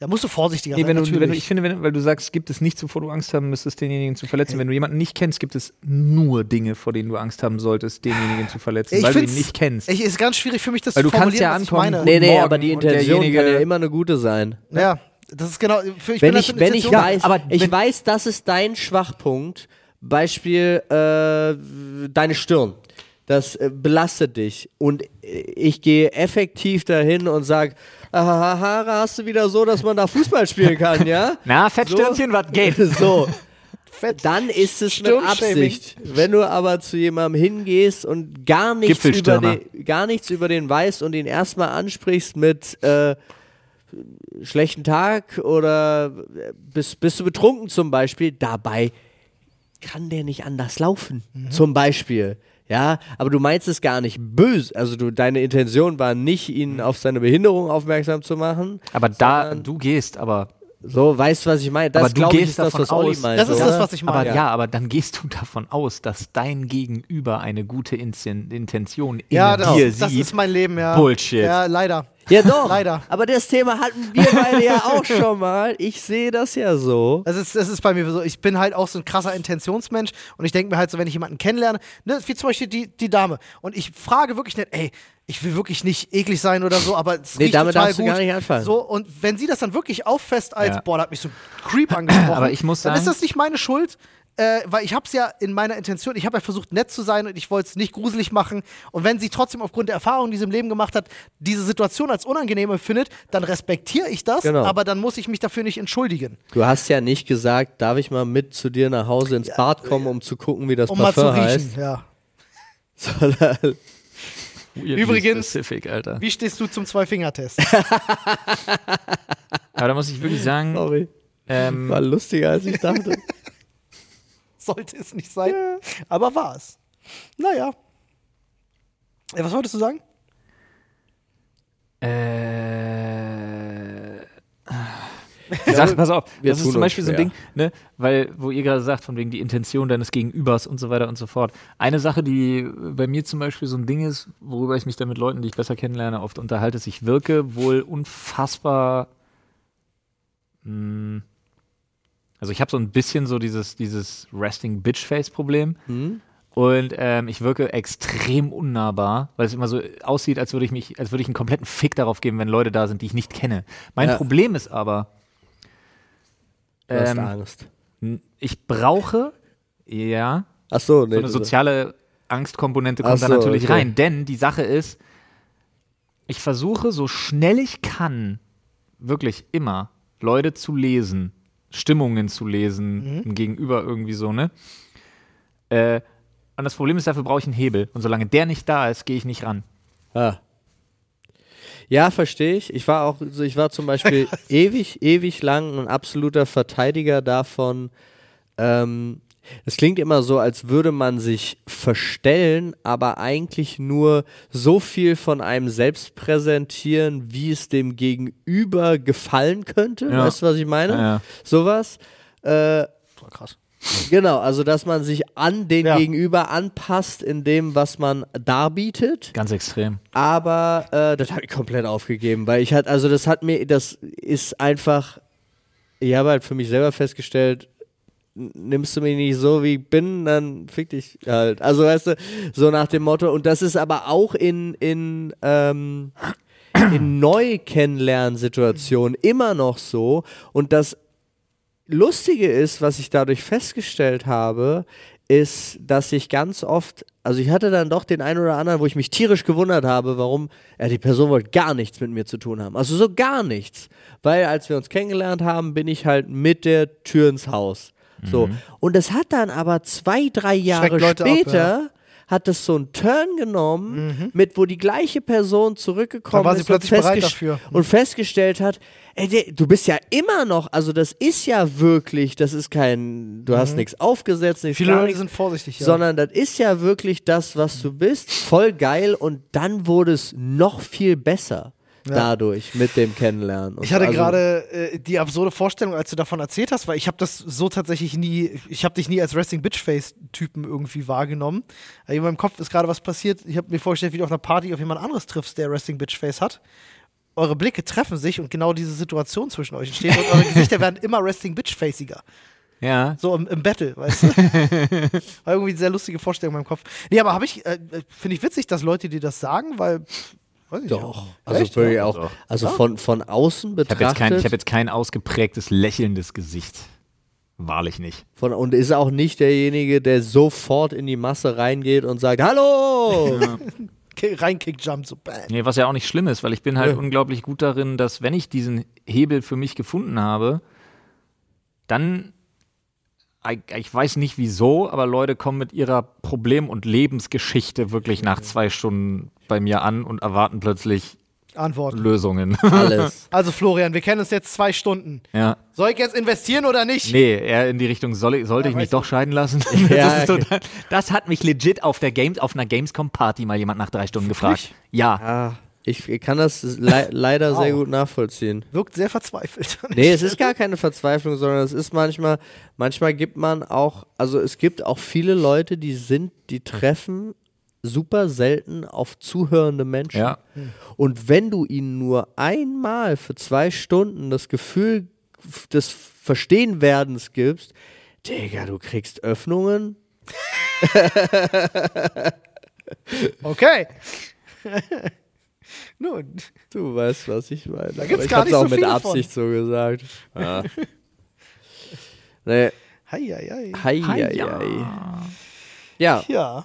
Da musst du vorsichtiger nee, sein. du, natürlich. wenn du, ich finde, wenn, weil du sagst, gibt es nichts, wovor du Angst haben müsstest, denjenigen zu verletzen. Wenn du jemanden nicht kennst, gibt es nur Dinge, vor denen du Angst haben solltest, denjenigen zu verletzen, ich weil du ihn nicht kennst. Ich, ist ganz schwierig für mich, das Weil zu du kannst formulieren, ja was ich ankommen meine. Nee, nee, aber die Intention kann ja immer eine gute sein. Ja, das ist genau. Für, ich wenn bin ich, das wenn ich weiß, aber ich wenn- weiß, das ist dein Schwachpunkt, Beispiel äh, deine Stirn. Das äh, belastet dich. Und äh, ich gehe effektiv dahin und sage, Haare hast du wieder so, dass man da Fußball spielen kann, ja? Na, Fettstirnchen, was geht? So. Fett. Dann ist es Stirnshaming. Absicht. Wenn du aber zu jemandem hingehst und gar nichts, über den, gar nichts über den weißt und ihn erstmal ansprichst mit äh, schlechten Tag oder äh, bist, bist du betrunken zum Beispiel, dabei kann der nicht anders laufen. Mhm. Zum Beispiel. Ja, aber du meinst es gar nicht böse. Also du, deine Intention war nicht, ihn auf seine Behinderung aufmerksam zu machen. Aber da, du gehst, aber, So, weißt du, was ich meine? Das aber du glaube ich, gehst ist das, davon was Olli aus. meint. Das ist oder? das, was ich aber meine. ja. aber dann gehst du davon aus, dass dein Gegenüber eine gute Inten Intention in Ja, das, dir das sieht. ist mein Leben, ja. Bullshit. Ja, leider. Ja, doch. Leider. Aber das Thema hatten wir beide ja auch schon mal. Ich sehe das ja so. Das ist, das ist bei mir so. Ich bin halt auch so ein krasser Intentionsmensch und ich denke mir halt so, wenn ich jemanden kennenlerne, ne, wie zum Beispiel die, die Dame, und ich frage wirklich nicht, ey, ich will wirklich nicht eklig sein oder so, aber es Nee, riecht damit total darfst du gut. gar nicht anfangen. So, und wenn sie das dann wirklich auffasst als, Ja. boah, da hat mich so ein Creep angesprochen, Aber ich muss dann ist sagen- das nicht meine Schuld. Äh, weil ich habe es ja in meiner Intention, ich habe ja versucht, nett zu sein und ich wollte es nicht gruselig machen. Und wenn sie trotzdem aufgrund der Erfahrung, die sie im Leben gemacht hat, diese Situation als unangenehm empfindet, dann respektiere ich das, Genau. aber dann muss ich mich dafür nicht entschuldigen. Du hast ja nicht gesagt, darf ich mal mit zu dir nach Hause ins Bad kommen, um zu gucken, wie das Um mal zu Parfum riechen, heißt. ja. Sondern, Weirdly Übrigens- Specific, Alter. Wie stehst du zum Zwei-Finger-Test? Aber da muss ich wirklich sagen, sorry, ähm, war lustiger, als ich dachte. Sollte es nicht sein, aber war es. Naja. Ja, was wolltest du sagen? Äh. Die Sache, pass auf, das ist zum Beispiel so ein. Ding, ne, weil, wo ihr gerade sagt, von wegen die Intention deines Gegenübers und so weiter und so fort. Eine Sache, die bei mir zum Beispiel so ein Ding ist, worüber ich mich dann mit Leuten, die ich besser kennenlerne, oft unterhalte, ist, ich wirke wohl unfassbar. Mh, also ich habe so ein bisschen so dieses, dieses Resting Bitch Face Problem. Hm? Und ähm, ich wirke extrem unnahbar, weil es immer so aussieht, als würde ich mich, als würde ich einen kompletten Fick darauf geben, wenn Leute da sind, die ich nicht kenne. Mein Ja. Problem ist aber, Du hast ähm, Angst. ich brauche, ja, Ach so, nee. so eine soziale Angstkomponente kommt da so, natürlich okay. rein. Denn die Sache ist, ich versuche so schnell ich kann, wirklich immer, Leute zu lesen, Stimmungen zu lesen, Mhm. Gegenüber irgendwie so, ne? Äh, und das Problem ist, dafür brauche ich einen Hebel. Und solange der nicht da ist, gehe ich nicht ran. Ah. Ja, verstehe ich. Ich war auch, so, ich war zum Beispiel ewig, ewig lang ein absoluter Verteidiger davon. Ähm, es klingt immer so, als würde man sich verstellen, aber eigentlich nur so viel von einem selbst präsentieren, wie es dem Gegenüber gefallen könnte. Ja. Weißt du, was ich meine? Ja, ja. Sowas. Äh, Voll krass. genau, also dass man sich an den Ja. Gegenüber anpasst in dem, was man darbietet. Ganz extrem. Aber äh, das habe ich komplett aufgegeben, weil ich halt, also das hat mir, das ist einfach, ich habe halt für mich selber festgestellt, nimmst du mich nicht so, wie ich bin, dann fick dich halt. Also weißt du, so nach dem Motto, und das ist aber auch in, in, ähm, in Neu-Kennenlernsituationen immer noch so. Und das Lustige ist, was ich dadurch festgestellt habe, ist, dass ich ganz oft, also ich hatte dann doch den einen oder anderen, wo ich mich tierisch gewundert habe, warum, ja, die Person wollte gar nichts mit mir zu tun haben. Also so gar nichts. Weil als wir uns kennengelernt haben, bin ich halt mit der Tür ins Haus. So. Und es hat dann aber zwei, drei Jahre Leute ab, später, ja. hat es so einen Turn genommen, mit wo die gleiche Person zurückgekommen Mhm. Dann war sie ist plötzlich und, festgest- dafür. und festgestellt hat, ey, du bist ja immer noch, also das ist ja wirklich, das ist kein, du hast nichts aufgesetzt, nichts Mhm. Viele Leute sind vorsichtig, ja. sondern das ist ja wirklich das, was du bist, voll geil und dann wurde es noch viel besser dadurch mit dem Kennenlernen. Und Ich hatte also- gerade äh, die absurde Vorstellung, als du davon erzählt hast, weil ich habe das so tatsächlich nie, ich habe dich nie als Resting Bitchface Typen irgendwie wahrgenommen. Äh, in meinem Kopf ist gerade was passiert. Ich habe mir vorgestellt, wie du auf einer Party auf jemand anderes triffst, der Resting Bitchface hat. Eure Blicke treffen sich und genau diese Situation zwischen euch entsteht und eure Gesichter werden immer Resting Bitchfaciger. Ja. So im, im Battle, weißt du? War irgendwie eine sehr lustige Vorstellung in meinem Kopf. Nee, aber habe ich, äh, finde ich witzig, dass Leute dir das sagen, weil, Doch. Also Echt? wirklich Ja? auch, Doch. also von, von außen Ich habe jetzt, kein, betrachtet. ich hab jetzt kein ausgeprägtes lächelndes Gesicht. Wahrlich nicht. Von, und ist auch nicht derjenige, der sofort in die Masse reingeht und sagt, Hallo! Ki- Reinkick-Jump, so bam. Nee, was ja auch nicht schlimm ist, weil ich bin halt Ja. unglaublich gut darin, dass wenn ich diesen Hebel für mich gefunden habe, dann, ich weiß nicht wieso, aber Leute kommen mit ihrer Problem- und Lebensgeschichte wirklich nach zwei Stunden bei mir an und erwarten plötzlich Antworten. Lösungen. Alles. Also Florian, wir kennen uns jetzt zwei Stunden. ja. Soll ich jetzt investieren oder nicht? Nee, eher in die Richtung, soll ich, sollte Ja, ich mich doch scheiden lassen? Ja, das, so, okay. das hat mich legit auf, der Games, auf einer Gamescom-Party mal jemand nach drei Stunden gefragt. Ja. Ah, ich kann das le leider sehr Wow. gut nachvollziehen. Wirkt sehr verzweifelt. Nee, es ist gar keine Verzweiflung, sondern es ist manchmal, manchmal gibt man auch, also es gibt auch viele Leute, die sind, die treffen super selten auf zuhörende Menschen. Ja. Und wenn du ihnen nur einmal für zwei Stunden das Gefühl des Verstehenwerdens gibst, Digga, du kriegst Öffnungen. Okay. Nun, Du weißt, was ich meine. Da gibt's ich gar hab's nicht auch so mit Absicht so gesagt. Ja. nee, hei, hei, hei. hei, hei. Ja, Ja.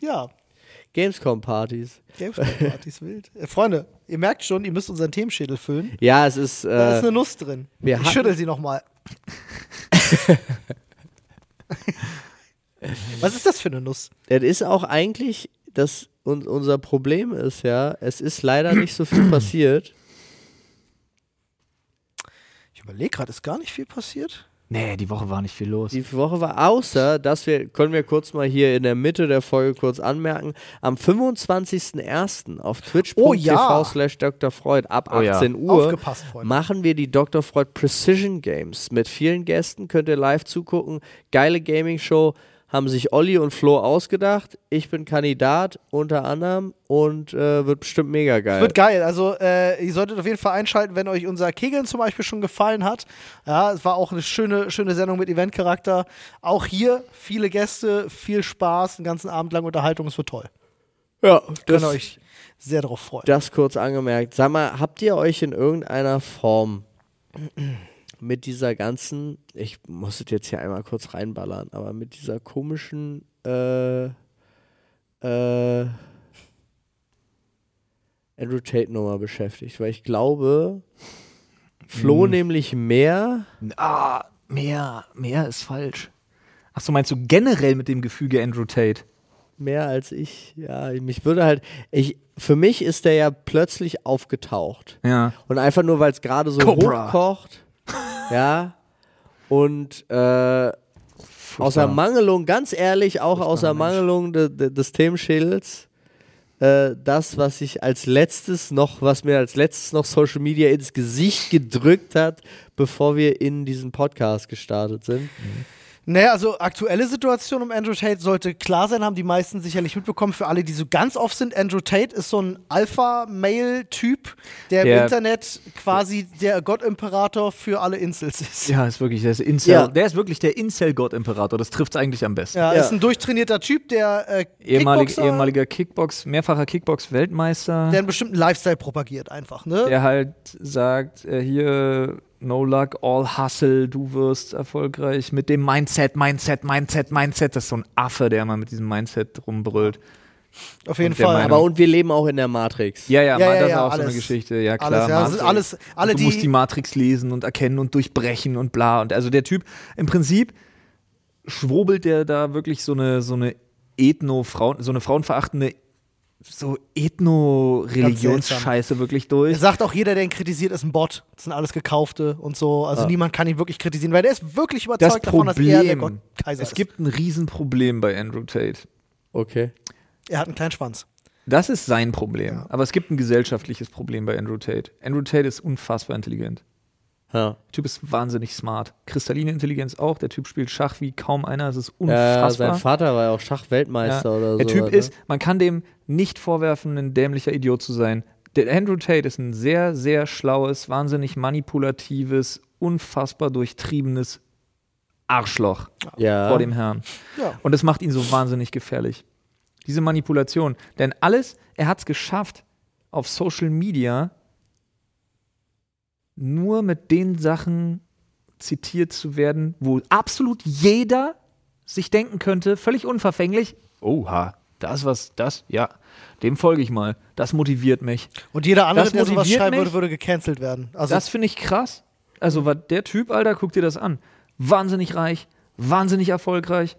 Ja, Gamescom-Partys. Gamescom-Partys wild. Äh, Freunde, ihr merkt schon, ihr müsst unseren Themenschädel füllen. Ja, es ist. Da ist Äh, eine Nuss drin. wir ich schüttel sie nochmal. Was ist das für eine Nuss? Es ist auch eigentlich, dass un unser Problem ist, ja, es ist leider nicht so viel passiert. Ich überlege gerade, ist gar nicht viel passiert? Nee, die Woche war nicht viel los. Die Woche war außer, dass wir, können wir kurz mal hier in der Mitte der Folge kurz anmerken, am 25.01. auf twitch.tv Oh ja. slash Dr. Freud ab Oh ja. 18 Uhr machen wir die Dr. Freud Precision Games mit vielen Gästen, könnt ihr live zugucken. Geile Gaming-Show, haben sich Olli und Flo ausgedacht. Ich bin Kandidat unter anderem und äh, wird bestimmt mega geil. Wird geil. Also, äh, ihr solltet auf jeden Fall einschalten, wenn euch unser Kegeln zum Beispiel schon gefallen hat. Ja, es war auch eine schöne, schöne Sendung mit Eventcharakter. Auch hier viele Gäste, viel Spaß, einen ganzen Abend lang Unterhaltung. Es wird toll. ja, das, ihr euch sehr darauf freuen. Das kurz angemerkt. Sag mal, habt ihr euch in irgendeiner Form mit dieser ganzen, ich muss es jetzt hier einmal kurz reinballern, aber mit dieser komischen äh, äh, Andrew Tate nochmal beschäftigt, weil ich glaube, Flo Hm. nämlich mehr. Ah, mehr, mehr ist falsch. Achso, meinst du generell mit dem Gefüge Andrew Tate? Mehr als ich. Ja, mich würde halt. Ich, für mich ist der ja plötzlich aufgetaucht. Ja. Und einfach nur, weil es gerade so Cobra. hochkocht. Ja. Und äh, aus Ermangelung, ganz ehrlich, auch aus. Ermangelung de, de, des Themenschädels, äh, das, was ich als letztes noch, was mir als letztes noch Social Media ins Gesicht gedrückt hat, bevor wir in diesen Podcast gestartet sind. Naja, also aktuelle Situation um Andrew Tate sollte klar sein, haben die meisten sicherlich mitbekommen. Für alle, die so ganz off sind, Andrew Tate ist so ein Alpha-Male-Typ, der, Der- im Internet quasi der Gottimperator für alle Insels ist. Ja, ist wirklich, der ist Incel. Ja. Der ist wirklich der Incel-Gott-Imperator. Das trifft es eigentlich am besten. Ja, Ja. ist ein durchtrainierter Typ, der äh, Ehemalig, Kickboxer, ehemaliger Kickbox, mehrfacher Kickbox-Weltmeister. der einen bestimmten Lifestyle propagiert einfach, ne? der halt sagt, äh, hier, no luck, all hustle, du wirst erfolgreich mit dem Mindset, Mindset, Mindset, Mindset. Das ist so ein Affe, der immer mit diesem Mindset rumbrüllt. Auf jeden Und Fall. Meinung- Aber und wir leben auch in der Matrix. Ja, ja, Ja, ja, das ja, ist auch so alles. eine Geschichte. Ja, klar. alles, ja, ist alles, alle du musst die die, Matrix lesen und erkennen und durchbrechen und bla. Und also der Typ, im Prinzip schwurbelt der da wirklich so eine, so eine Ethno-Frauen, so eine frauenverachtende, so Ethno-Religionsscheiße wirklich er durch. sagt auch jeder, der ihn kritisiert, ist ein Bot. Das sind alles Gekaufte und so. Also niemand kann ihn wirklich kritisieren, weil der ist wirklich Das überzeugt davon, dass er der Gott Kaiser es ist. gibt ein Riesenproblem bei Andrew Tate. Okay. Er hat einen kleinen Schwanz. Das ist sein Problem. Ja. Aber es gibt ein gesellschaftliches Problem bei Andrew Tate. Andrew Tate ist unfassbar intelligent. Ja. Der Typ ist wahnsinnig smart. Kristalline Intelligenz auch. Der Typ spielt Schach wie kaum einer. Es ist Ja, unfassbar. sein Vater war ja auch Schachweltmeister Ja. oder so. Der Typ ne? ist, man kann dem nicht vorwerfen, ein dämlicher Idiot zu sein. Der Andrew Tate ist ein sehr, sehr schlaues, wahnsinnig manipulatives, unfassbar durchtriebenes Arschloch ja. vor dem Herrn. Ja. Und das macht ihn so wahnsinnig gefährlich. Diese Manipulation. Denn alles, er hat es geschafft, auf Social Media nur mit den Sachen zitiert zu werden, wo absolut jeder sich denken könnte, völlig unverfänglich, oha, das was, das, ja, dem folge ich mal. Das motiviert mich. Und jeder andere, Das der sowas schreiben mich. würde, würde gecancelt werden. Also das finde ich krass. Also, war der Typ, Alter, guck dir das an. Wahnsinnig reich, wahnsinnig erfolgreich.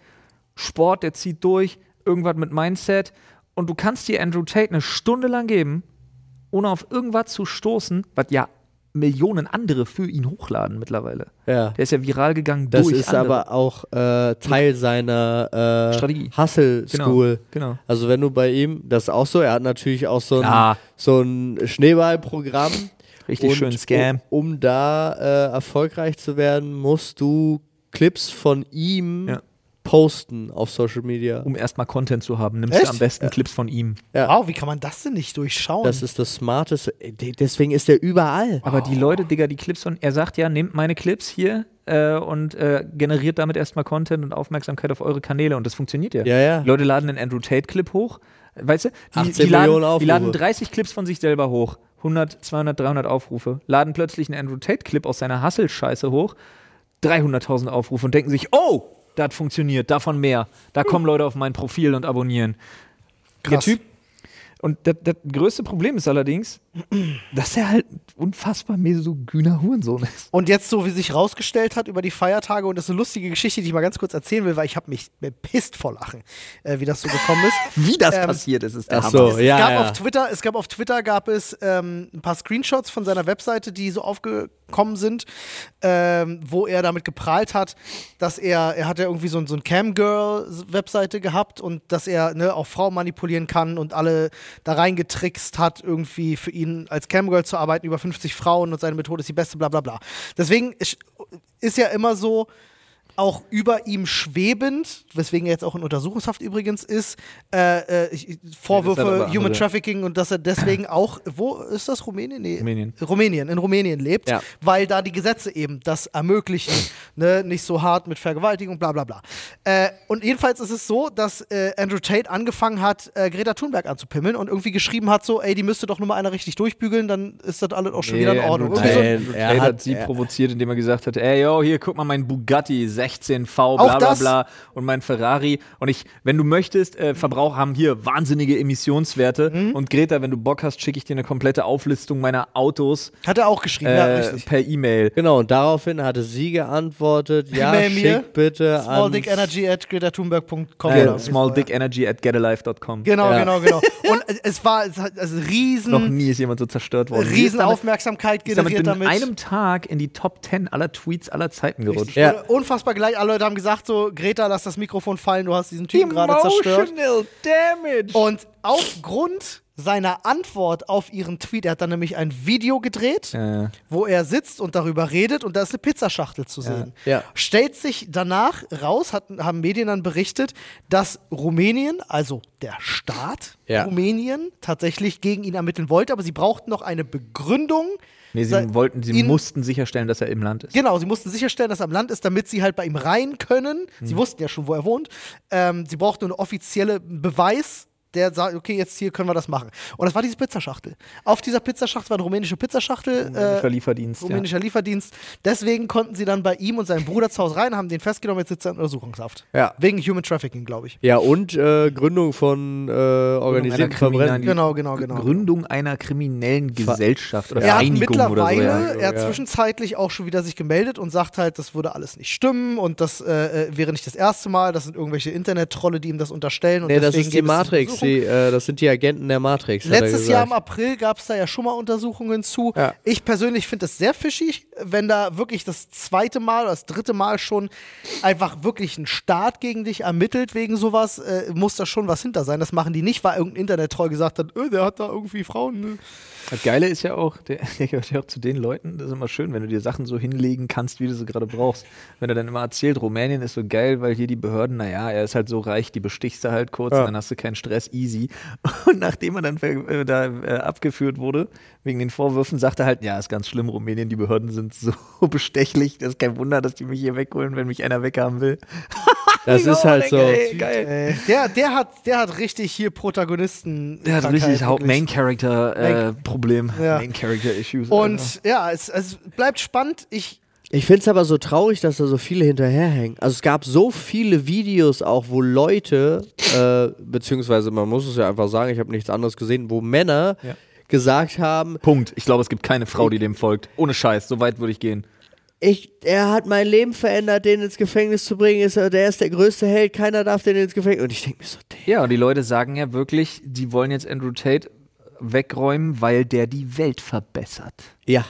Sport, der zieht durch, irgendwas mit Mindset. Und du kannst dir Andrew Tate eine Stunde lang geben, ohne auf irgendwas zu stoßen, was ja Millionen andere für ihn hochladen mittlerweile. Ja. Der ist ja viral gegangen Das durch ist andere. aber auch äh, Teil seiner äh, Strategie. Hustle Genau, School. genau. Also wenn du bei ihm, das ist auch so, er hat natürlich auch so ein, so ein Schneeballprogramm. Richtig Und schön Scam. Um, um da äh, erfolgreich zu werden, musst du Clips von ihm Ja. Posten auf Social Media. Um erstmal Content zu haben, nimmst Echt? du am besten Clips von ihm. Ja. wow, wie kann man das denn nicht durchschauen? Das ist das Smarteste. Äh, de- Deswegen ist er überall. Aber die Leute, Digga, die Clips von, er sagt ja, nehmt meine Clips hier äh, und äh, generiert damit erstmal Content und Aufmerksamkeit auf eure Kanäle und das funktioniert ja. Ja, ja. Die Leute laden einen Andrew Tate-Clip hoch, weißt du, die, 18 die, laden, die laden Aufrufe. 30 Clips von sich selber hoch, 100, 200, 300 Aufrufe, laden plötzlich einen Andrew Tate-Clip aus seiner Hustle-Scheiße hoch, 300.000 Aufrufe und denken sich, oh, das funktioniert, davon mehr, da kommen Leute auf mein Profil und abonnieren. Der Krass. Typ, und das, das größte Problem ist allerdings, dass er halt ein unfassbar misogyner Hurensohn ist. Und jetzt, so wie sich rausgestellt hat über die Feiertage, und das ist eine lustige Geschichte, die ich mal ganz kurz erzählen will, weil ich habe mich bepisst vor Lachen, äh, wie das so gekommen ist. Wie das Ähm, passiert ist, ist der ach Hammer. so. es, ja, gab ja. Auf Twitter, es gab auf Twitter gab es ähm, ein paar Screenshots von seiner Webseite, die so aufgekommen sind, ähm, wo er damit geprahlt hat, dass er, er hat ja irgendwie so, so ein Camgirl-Webseite gehabt und dass er ne, auch Frauen manipulieren kann und alle da reingetrickst hat, irgendwie für ihn als Camgirl zu arbeiten, über 50 Frauen und seine Methode ist die beste, bla bla bla. Deswegen ist ja immer so, auch über ihm schwebend, weswegen er jetzt auch in Untersuchungshaft übrigens ist, äh, äh, Vorwürfe Ja, aber Human andere- Trafficking und dass er deswegen auch, wo ist das, Rumänien? Nee. Rumänien. Rumänien, in Rumänien lebt, Ja. weil da die Gesetze eben das ermöglichen, ne? nicht so hart mit Vergewaltigung, bla bla bla. Äh, und jedenfalls ist es so, dass äh, Andrew Tate angefangen hat, äh, Greta Thunberg anzupimmeln und irgendwie geschrieben hat, so, ey, die müsste doch nur mal einer richtig durchbügeln, dann ist das alles auch schon wieder in Ordnung. Andrew so, Tate, Andrew er Tate hat- hat sie er- provoziert, indem er gesagt hat, ey, yo, hier, guck mal, mein Bugatti, 16V, bla bla bla und mein Ferrari. Und ich, wenn du möchtest, äh, Verbrauch haben hier wahnsinnige Emissionswerte. Mhm. Und Greta, wenn du Bock hast, schicke ich dir eine komplette Auflistung meiner Autos Hat er auch geschrieben, ja, äh, richtig. per E-Mail. Genau, und daraufhin hatte sie geantwortet, ja, mir, schick bitte. Smalldickenergy at gretathunberg.com. Äh, smalldickenergy at getalife.com. Genau, Ja. genau, genau. Und es- war es hat also riesen, Noch nie ist jemand so zerstört worden. Riesen damit- Aufmerksamkeit ist damit generiert in damit. einem Tag in die Top 10 aller Tweets aller Zeiten gerutscht. Ja. Unfassbar gleich. Alle Leute haben gesagt so, Greta, lass das Mikrofon fallen, du hast diesen Typen gerade zerstört. Emotional damage. Und aufgrund seiner Antwort auf ihren Tweet, er hat dann nämlich ein Video gedreht, Äh, wo er sitzt und darüber redet und da ist eine Pizzaschachtel zu sehen. Ja. Stellt sich danach raus, hat, haben Medien dann berichtet, dass Rumänien, also der Staat Ja. Rumänien, tatsächlich gegen ihn ermitteln wollte, aber sie brauchten noch eine Begründung. Nee, sie Sei- wollten, sie ihn- mussten sicherstellen, dass er im Land ist. Genau, sie mussten sicherstellen, dass er am Land ist, damit sie halt bei ihm rein können. Sie Hm. wussten ja schon, wo er wohnt. Ähm, sie brauchten einen offiziellen Beweis, der sagt, okay, jetzt hier können wir das machen. Und das war diese Pizzaschachtel. Auf dieser Pizzaschachtel war eine rumänische Pizzaschachtel. Rumänischer Äh, Lieferdienst. Ja. rumänischer Lieferdienst. Deswegen konnten sie dann bei ihm und seinem Bruder zu Hause rein, haben den festgenommen, jetzt sitzt er in Untersuchungshaft. Ja. Wegen Human Trafficking, glaube ich. Ja, und äh, Gründung von äh, organisierten einer Verbrechen. kriminellen- Genau, genau, genau. Gründung einer kriminellen Gesellschaft oder Er hat Vereinigung oder so. mittlerweile, Ja. er hat ja. zwischenzeitlich auch schon wieder sich gemeldet und sagt halt, das würde alles nicht stimmen und das äh, äh, wäre nicht das erste Mal, das sind irgendwelche Internet-Trolle, die ihm das unterstellen. Und Nee, das deswegen ist die Matrix. Untersuchung. Die, äh, das sind die Agenten der Matrix. Letztes Jahr im. April gab es da ja schon mal Untersuchungen zu. Ja. Ich persönlich finde es sehr fischig, wenn da wirklich das zweite Mal oder das dritte Mal schon einfach wirklich ein Staat gegen dich ermittelt wegen sowas, äh, muss da schon was hinter sein. Das machen die nicht, weil irgendein Internet-Troll gesagt hat, äh, der hat da irgendwie Frauen. Ne? Das Geile ist ja auch, der, gehört ja auch zu den Leuten, das ist immer schön, wenn du dir Sachen so hinlegen kannst, wie du sie gerade brauchst. Wenn er dann immer erzählt, Rumänien ist so geil, weil hier die Behörden, naja, er ist halt so reich, die bestichst du halt kurz, Ja. dann hast du keinen Stress, easy. Und nachdem er dann äh, da äh, abgeführt wurde, wegen den Vorwürfen, sagt er halt, ja, ist ganz schlimm, Rumänien, die Behörden sind so bestechlich, das ist kein Wunder, dass die mich hier wegholen, wenn mich einer weghaben will. Das ist halt so. Ey, geil. Der, der, hat, der hat richtig hier Protagonisten. Der hat richtig Haupt wirklich. Main Character äh, Problem, Ja. Main Character Issues. Alter. Und ja, es, es bleibt spannend. Ich, Ich finde es aber so traurig, dass da so viele hinterherhängen. Also es gab so viele Videos auch, wo Leute, äh, beziehungsweise man muss es ja einfach sagen, ich habe nichts anderes gesehen, wo Männer Ja. gesagt haben, Punkt. Ich glaube, es gibt keine Frau, die dem folgt. Ohne Scheiß, so weit würde ich gehen. ich, er hat mein Leben verändert, den ins Gefängnis zu bringen, ist, er- der ist der größte Held, keiner darf den ins Gefängnis. Und ich denke mir so, der. Ja, und die Leute sagen ja wirklich, die wollen jetzt Andrew Tate wegräumen, weil der die Welt verbessert Ja.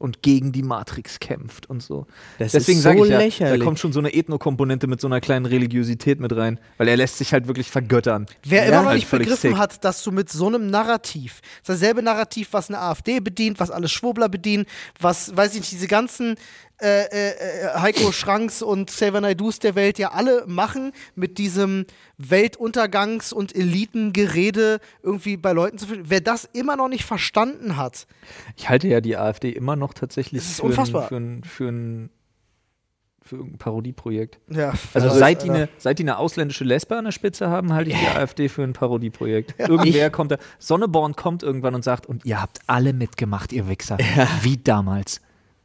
Und gegen die Matrix kämpft und so. Das Deswegen ist sage so ich ja, lächerlich. da kommt schon so eine Ethnokomponente mit so einer kleinen Religiosität mit rein, weil er lässt sich halt wirklich vergöttern. Wer Ja, immer noch halt nicht begriffen sick. hat, dass du mit so einem Narrativ, dasselbe Narrativ, was eine AfD bedient, was alle Schwurbler bedienen, was, weiß ich nicht, diese ganzen äh, äh, äh, Heiko Schranks und Xavier Naidus der Welt ja alle machen, mit diesem Weltuntergangs- und Elitengerede irgendwie bei Leuten zu finden. Wer das immer noch nicht verstanden hat, Ich halte ja die AfD immer noch tatsächlich für. Ein, für, ein, für, ein, für irgendein Parodieprojekt. ja. Also seit, die eine, seit die eine ausländische Lesbe an der Spitze haben, halte ich die AfD für ein Parodieprojekt. Irgendwer kommt da, Sonneborn kommt irgendwann und sagt, und ihr habt alle mitgemacht, ihr Wichser. Wie damals.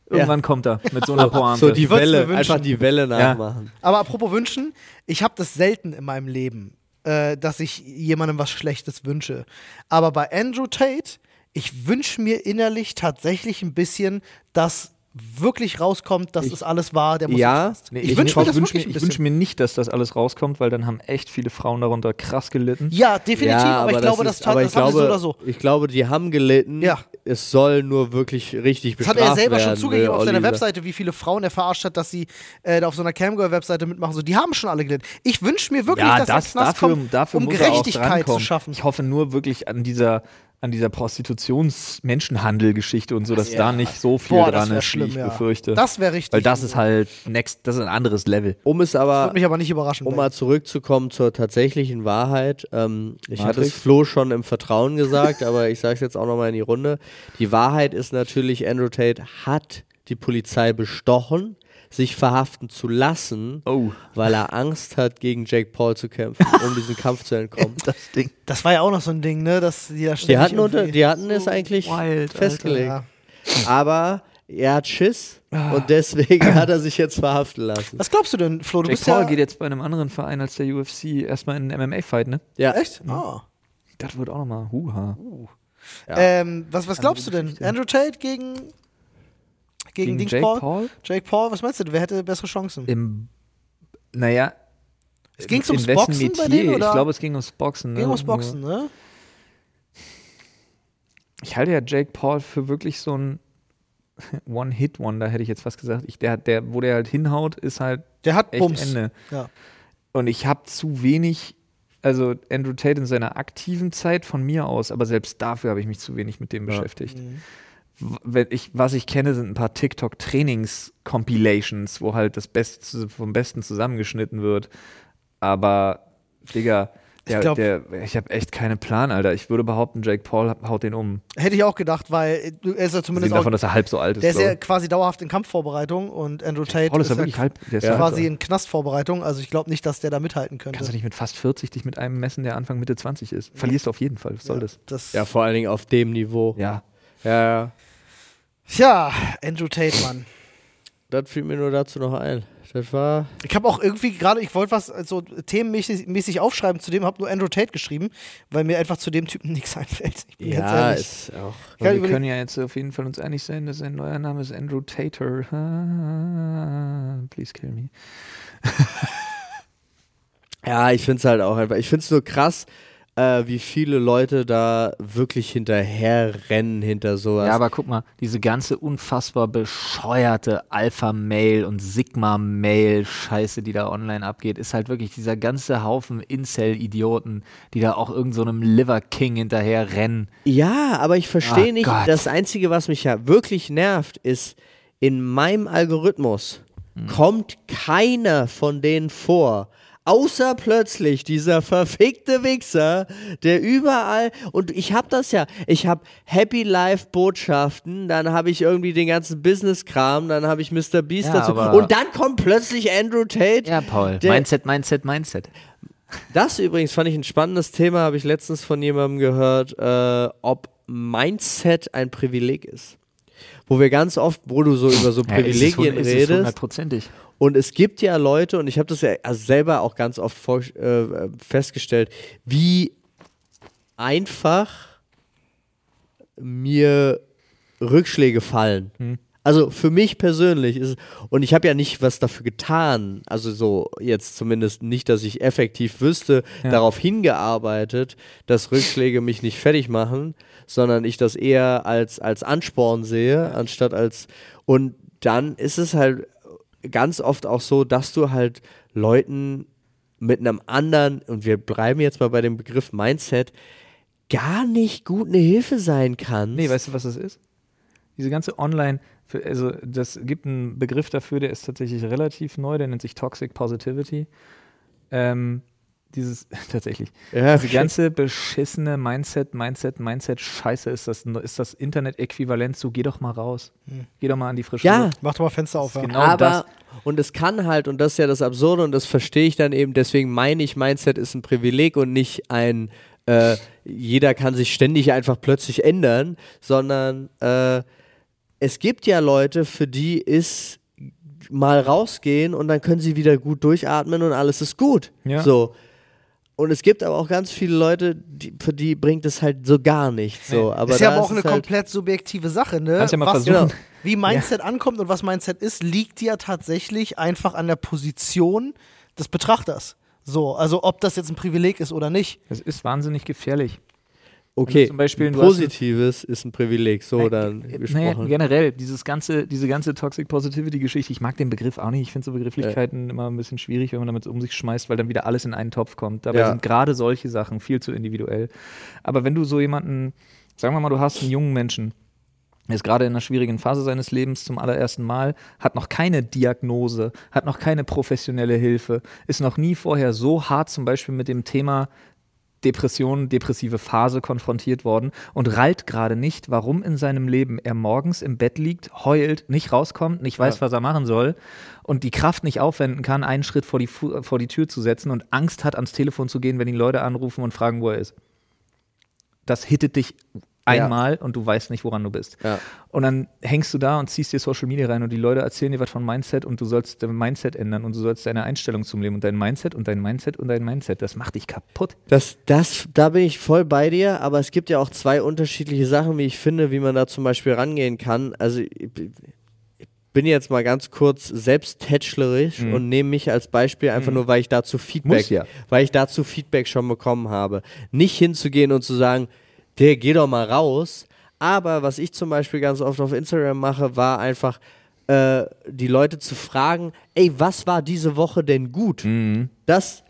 Irgendwann kommt er mit so einer Pointe. So die Welle, einfach die Welle nachmachen. Aber apropos wünschen, ich habe das selten in meinem Leben, äh, dass ich jemandem was Schlechtes wünsche. Aber bei Andrew Tate, ich wünsche mir innerlich tatsächlich ein bisschen, dass wirklich rauskommt, dass das alles war, der muss Ja. Nee, ich wünsche mir das wünsch ich bisschen. wünsch mir nicht, dass das alles rauskommt, weil dann haben echt viele Frauen darunter krass gelitten. ja, definitiv, aber, ich glaube, das, ist- tat, aber das ich haben sie so glaube, oder so. Ich glaube, die haben gelitten. Ja. Es soll nur wirklich richtig Das hat bestraft er selber schon werden, zugegeben will auf seiner. Webseite, wie viele Frauen er verarscht hat, dass sie äh, da auf so einer Camgirl-Webseite mitmachen. So, die haben schon alle gelitten. Ich wünsche mir wirklich, Ja, dass das, Knast dafür, kommt, dafür um muss er auch Gerechtigkeit zu schaffen. Ich hoffe nur wirklich an dieser, an dieser Prostitutions-Menschenhandel-Geschichte und so, dass da nicht so viel Boah, dran ist, schlimm, wie ich ja. befürchte. Das wäre richtig. weil das ist halt next, das ist ein anderes Level. Um es aber Würde mich aber nicht überraschen. Um mal zurückzukommen zur tatsächlichen Wahrheit. Ähm, ich hatte es? Flo schon im Vertrauen gesagt, aber ich sage es jetzt auch nochmal in die Runde. Die Wahrheit ist natürlich, Andrew Tate hat die Polizei bestochen, sich verhaften zu lassen, Oh. weil er Angst hat, gegen Jake Paul zu kämpfen, um diesen Kampf zu entkommen. Das Ding. Das war ja auch noch so ein Ding, ne? Dass die, da Die hatten, unter, die hatten es eigentlich wild, Alter. festgelegt. Ja. Aber er hat Schiss und deswegen hat er sich jetzt verhaften lassen. Was glaubst du denn, Flo? Du Jake bist Paul ja. geht jetzt bei einem anderen Verein als der UFC erstmal in einen MMA-Fight, ne? Ja, Echt? Ah. Das wird auch nochmal Huha. Ja. Ähm, was, was glaubst du denn? Andrew Tate gegen, gegen, Gegen Jake Paul? Paul? Jake Paul, was meinst du? Wer hätte bessere Chancen? Im, naja. Es ging's in ums Boxen bei Metier? denen, oder? Ich glaube, es ging ums Boxen. Ne? Ging ums Boxen, ne? Ich halte ja Jake Paul für wirklich so ein One-Hit-Wonder, hätte ich jetzt fast gesagt. Ich, der, der, wo der halt hinhaut, ist halt Der hat echt Bums. Ende. Ja. Und ich habe zu wenig, also Andrew Tate in seiner aktiven Zeit von mir aus, aber selbst dafür habe ich mich zu wenig mit dem Ja. beschäftigt. Mhm. Wenn ich, was ich kenne, sind ein paar TikTok-Trainings-Compilations, wo halt das Beste vom Besten zusammengeschnitten wird. Aber, Digga, der, Ich glaub- der, ich habe echt keinen Plan, Alter. Ich würde behaupten, Jake Paul haut den um. Hätte ich auch gedacht, weil äh, er ist ja zumindest auch, davon, dass er halb so alt ist. der ist ja quasi dauerhaft in Kampfvorbereitung und Andrew. Tate Paul ist ja ist wirklich ja halb. Der ist Ja. quasi in Knastvorbereitung. Also ich glaube nicht, dass der da mithalten könnte. Kannst du nicht mit fast 40 dich mit einem messen, der Anfang Mitte 20 ist? Verlierst du auf jeden Fall. Was soll ja, das? das? ja, vor allen Dingen auf dem Niveau. Ja. Ja, ja. Tja, Andrew Tate, Mann. Das fiel mir nur dazu noch ein. Das war. Ich habe auch irgendwie gerade, ich wollte was so themenmäßig mäßig aufschreiben, zu dem habe nur Andrew Tate geschrieben, weil mir einfach zu dem Typen nichts einfällt. Ich bin jetzt Ja, ist auch. Wir überlegen- können ja jetzt auf jeden Fall uns einig sein, dass sein neuer Name ist Andrew Tater. Ah, Please kill me. Ja, ich finde es halt auch einfach. Ich finde es nur krass, äh, wie viele Leute da wirklich hinterher rennen hinter sowas. Ja, aber guck mal, diese ganze unfassbar bescheuerte Alpha-Mail und Sigma-Mail-Scheiße, die da online abgeht, ist halt wirklich dieser ganze Haufen Incel-Idioten, die da auch irgend so einem Liver King hinterher rennen. Ja, aber ich verstehe Ah, nicht. Gott. Das Einzige, was mich ja wirklich nervt, ist, in meinem Algorithmus Hm. kommt keiner von denen vor. Außer plötzlich dieser verfickte Wichser, der überall, und ich hab das ja, ich hab Happy Life Botschaften, dann habe ich irgendwie den ganzen Business-Kram, dann habe ich Mr. Beast Ja, dazu, und dann kommt plötzlich Andrew Tate. Ja, Paul. Mindset, Mindset, Mindset. Das übrigens fand ich ein spannendes Thema, habe ich letztens von jemandem gehört, äh, ob Mindset ein Privileg ist. Wo wir ganz oft, wo du so über so Privilegien redest. Hundertprozentig. Und es gibt ja Leute, und ich habe das ja also selber auch ganz oft vor, äh, festgestellt, wie einfach mir Rückschläge fallen. Hm. Also für mich persönlich ist und ich habe ja nicht was dafür getan, also so jetzt zumindest nicht, dass ich effektiv wüsste, Ja. darauf hingearbeitet, dass Rückschläge mich nicht fertig machen, sondern ich das eher als, als Ansporn sehe, anstatt als und dann ist es halt ganz oft auch so, dass du halt Leuten mit einem anderen, und wir bleiben jetzt mal bei dem Begriff Mindset, gar nicht gut eine Hilfe sein kannst. Nee, weißt du, was das ist? Diese ganze Online, für, also das gibt einen Begriff dafür, der ist tatsächlich relativ neu, der nennt sich Toxic Positivity. Ähm, dieses, tatsächlich, Ja, diese ganze beschissene Mindset, Mindset, Mindset, Scheiße ist das, ist das Internet-Äquivalent zu, geh doch mal raus. Geh doch mal an die frische Ja, Luft. Mach doch mal Fenster auf. Ja. Genau aber das. und es kann halt und das ist ja das Absurde und das verstehe ich dann eben. Deswegen meine ich, Mindset ist ein Privileg und nicht ein äh, jeder kann sich ständig einfach plötzlich ändern, sondern äh, es gibt ja Leute, für die ist mal rausgehen und dann können sie wieder gut durchatmen und alles ist gut. Ja. So. Und es gibt aber auch ganz viele Leute, die, für die bringt es halt so gar nichts. So. Aber ist ja aber auch eine halt, komplett subjektive Sache, ne? Kannst ja mal Was, versuchen. genau, wie Mindset ankommt und was Mindset ist, liegt ja tatsächlich einfach an der Position des Betrachters. So, also ob das jetzt ein Privileg ist oder nicht. Das ist wahnsinnig gefährlich. Okay, zum Beispiel, hast Positives ist ein Privileg, so dann Naja, gesprochen. generell, dieses ganze, diese ganze Toxic Positivity-Geschichte, ich mag den Begriff auch nicht. Ich finde so Begrifflichkeiten immer ein bisschen schwierig, wenn man damit um sich schmeißt, weil dann wieder alles in einen Topf kommt. Dabei Ja. sind gerade solche Sachen viel zu individuell. Aber wenn du so jemanden, sagen wir mal, du hast einen jungen Menschen, ist gerade in einer schwierigen Phase seines Lebens zum allerersten Mal, hat noch keine Diagnose, hat noch keine professionelle Hilfe, ist noch nie vorher so hart zum Beispiel mit dem Thema Depression, depressive Phase konfrontiert worden und rallt gerade nicht, warum in seinem Leben er morgens im Bett liegt, heult, nicht rauskommt, nicht weiß, was er machen soll und die Kraft nicht aufwenden kann, einen Schritt vor die, Fu vor die Tür zu setzen und Angst hat, ans Telefon zu gehen, wenn ihn Leute anrufen und fragen, wo er ist. Das hittet dich Einmal und du weißt nicht, woran du bist. Ja. Und dann hängst du da und ziehst dir Social Media rein und die Leute erzählen dir was von Mindset und du sollst dein Mindset ändern und du sollst deine Einstellung zum Leben und dein Mindset und dein Mindset und dein Mindset. Das macht dich kaputt. Das, das, da bin ich voll bei dir, aber es gibt ja auch zwei unterschiedliche Sachen, wie ich finde, wie man da zum Beispiel rangehen kann. Also ich, bin jetzt mal ganz kurz selbsttätschlerisch und nehme mich als Beispiel einfach nur, weil ich dazu Feedback, ja. weil ich dazu Feedback schon bekommen habe. Nicht hinzugehen und zu sagen, der geh doch mal raus. Aber was ich zum Beispiel ganz oft auf Instagram mache, war einfach äh, die Leute zu fragen, ey, was war diese Woche denn gut? Das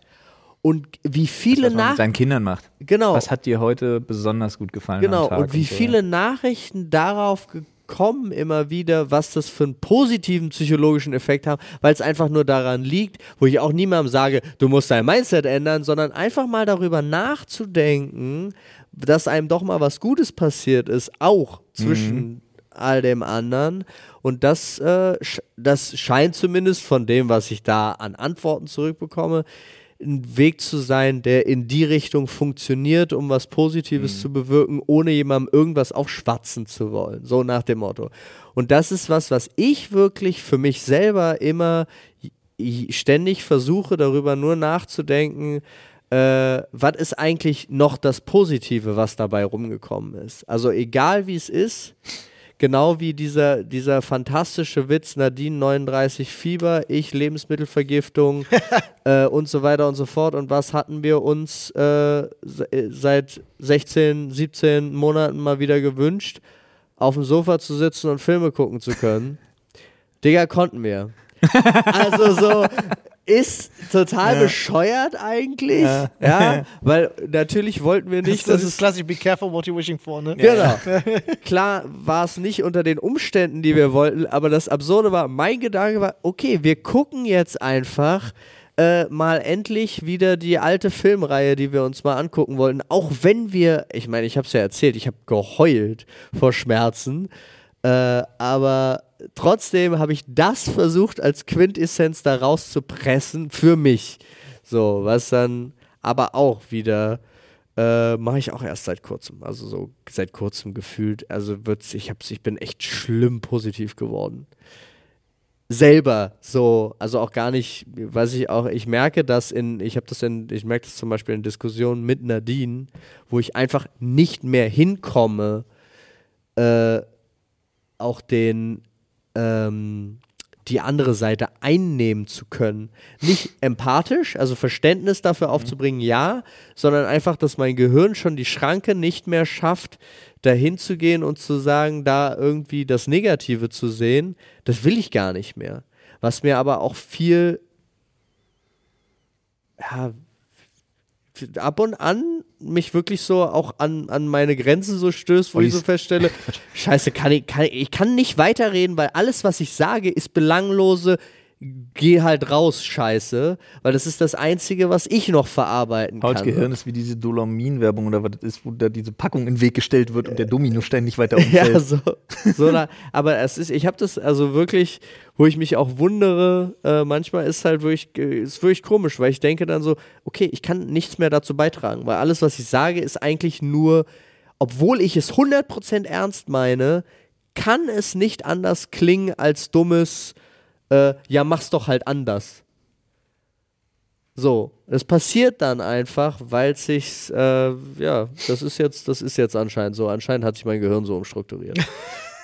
und wie viele Was man mit seinen Kindern macht. genau Was hat dir heute besonders gut gefallen? genau und wie so, viele Nachrichten darauf gekommen immer wieder, was das für einen positiven psychologischen Effekt haben, weil es einfach nur daran liegt, wo ich auch niemandem sage, du musst dein Mindset ändern, sondern einfach mal darüber nachzudenken, dass einem doch mal was Gutes passiert ist, auch zwischen all dem anderen. Und das, äh, sch das scheint zumindest von dem, was ich da an Antworten zurückbekomme, ein Weg zu sein, der in die Richtung funktioniert, um was Positives zu bewirken, ohne jemandem irgendwas aufschwatzen zu wollen. So nach dem Motto. Und das ist was, was ich wirklich für mich selber immer ständig versuche, darüber nur nachzudenken, äh, was ist eigentlich noch das Positive, was dabei rumgekommen ist. Also egal wie es ist, genau wie dieser, dieser fantastische Witz Nadine 39 Fieber, ich Lebensmittelvergiftung äh, und so weiter und so fort. Und was hatten wir uns äh, se- seit 16, 17 Monaten mal wieder gewünscht? Auf dem Sofa zu sitzen und Filme gucken zu können. Digga, konnten wir. Also so ist total bescheuert eigentlich. Ja. weil natürlich wollten wir nicht, das dass ist klassisch, be careful what you're wishing for, ne? Genau. Klar war es nicht unter den Umständen, die wir wollten, aber das Absurde war, mein Gedanke war, okay, wir gucken jetzt einfach äh, mal endlich wieder die alte Filmreihe, die wir uns mal angucken wollten. Auch wenn wir, ich meine, ich habe es ja erzählt, ich habe geheult vor Schmerzen, äh, aber trotzdem habe ich das versucht, als Quintessenz da rauszupressen für mich. So, was dann aber auch wieder äh, mache ich auch erst seit kurzem. Also so seit kurzem gefühlt. Also wird's, ich, hab's, ich bin echt schlimm positiv geworden. Selber so, also auch gar nicht, weiß ich auch, ich merke das in, ich habe das in, ich merke das zum Beispiel in Diskussionen mit Nadine, wo ich einfach nicht mehr hinkomme, äh, auch den, ähm, die andere Seite einnehmen zu können. Nicht empathisch, also Verständnis dafür aufzubringen, ja, sondern einfach, dass mein Gehirn schon die Schranke nicht mehr schafft, dahin zu gehen und zu sagen, da irgendwie das Negative zu sehen, das will ich gar nicht mehr. Was mir aber auch viel, ja, ab und an mich wirklich so auch an, an meine Grenzen so stößt, wo ich so feststelle, scheiße, kann ich, kann ich, ich kann nicht weiterreden, weil alles, was ich sage, ist belanglose, geh halt raus, scheiße, weil das ist das Einzige, was ich noch verarbeiten Pauls kann. Gehirn ist wie diese Dolomin-Werbung oder was das ist, wo da diese Packung in den Weg gestellt wird und der Dominostein nicht weiter umfällt. Ja, so, so na, aber es ist, ich habe das also wirklich, wo ich mich auch wundere, äh, manchmal ist halt wirklich, äh, ist wirklich komisch, weil ich denke dann so, okay, ich kann nichts mehr dazu beitragen, weil alles, was ich sage, ist eigentlich nur, obwohl ich es 100% ernst meine, kann es nicht anders klingen als dummes, äh, ja, mach's doch halt anders. So, es passiert dann einfach, weil sich, äh, ja, das ist jetzt, das ist jetzt anscheinend so. Anscheinend hat sich mein Gehirn so umstrukturiert.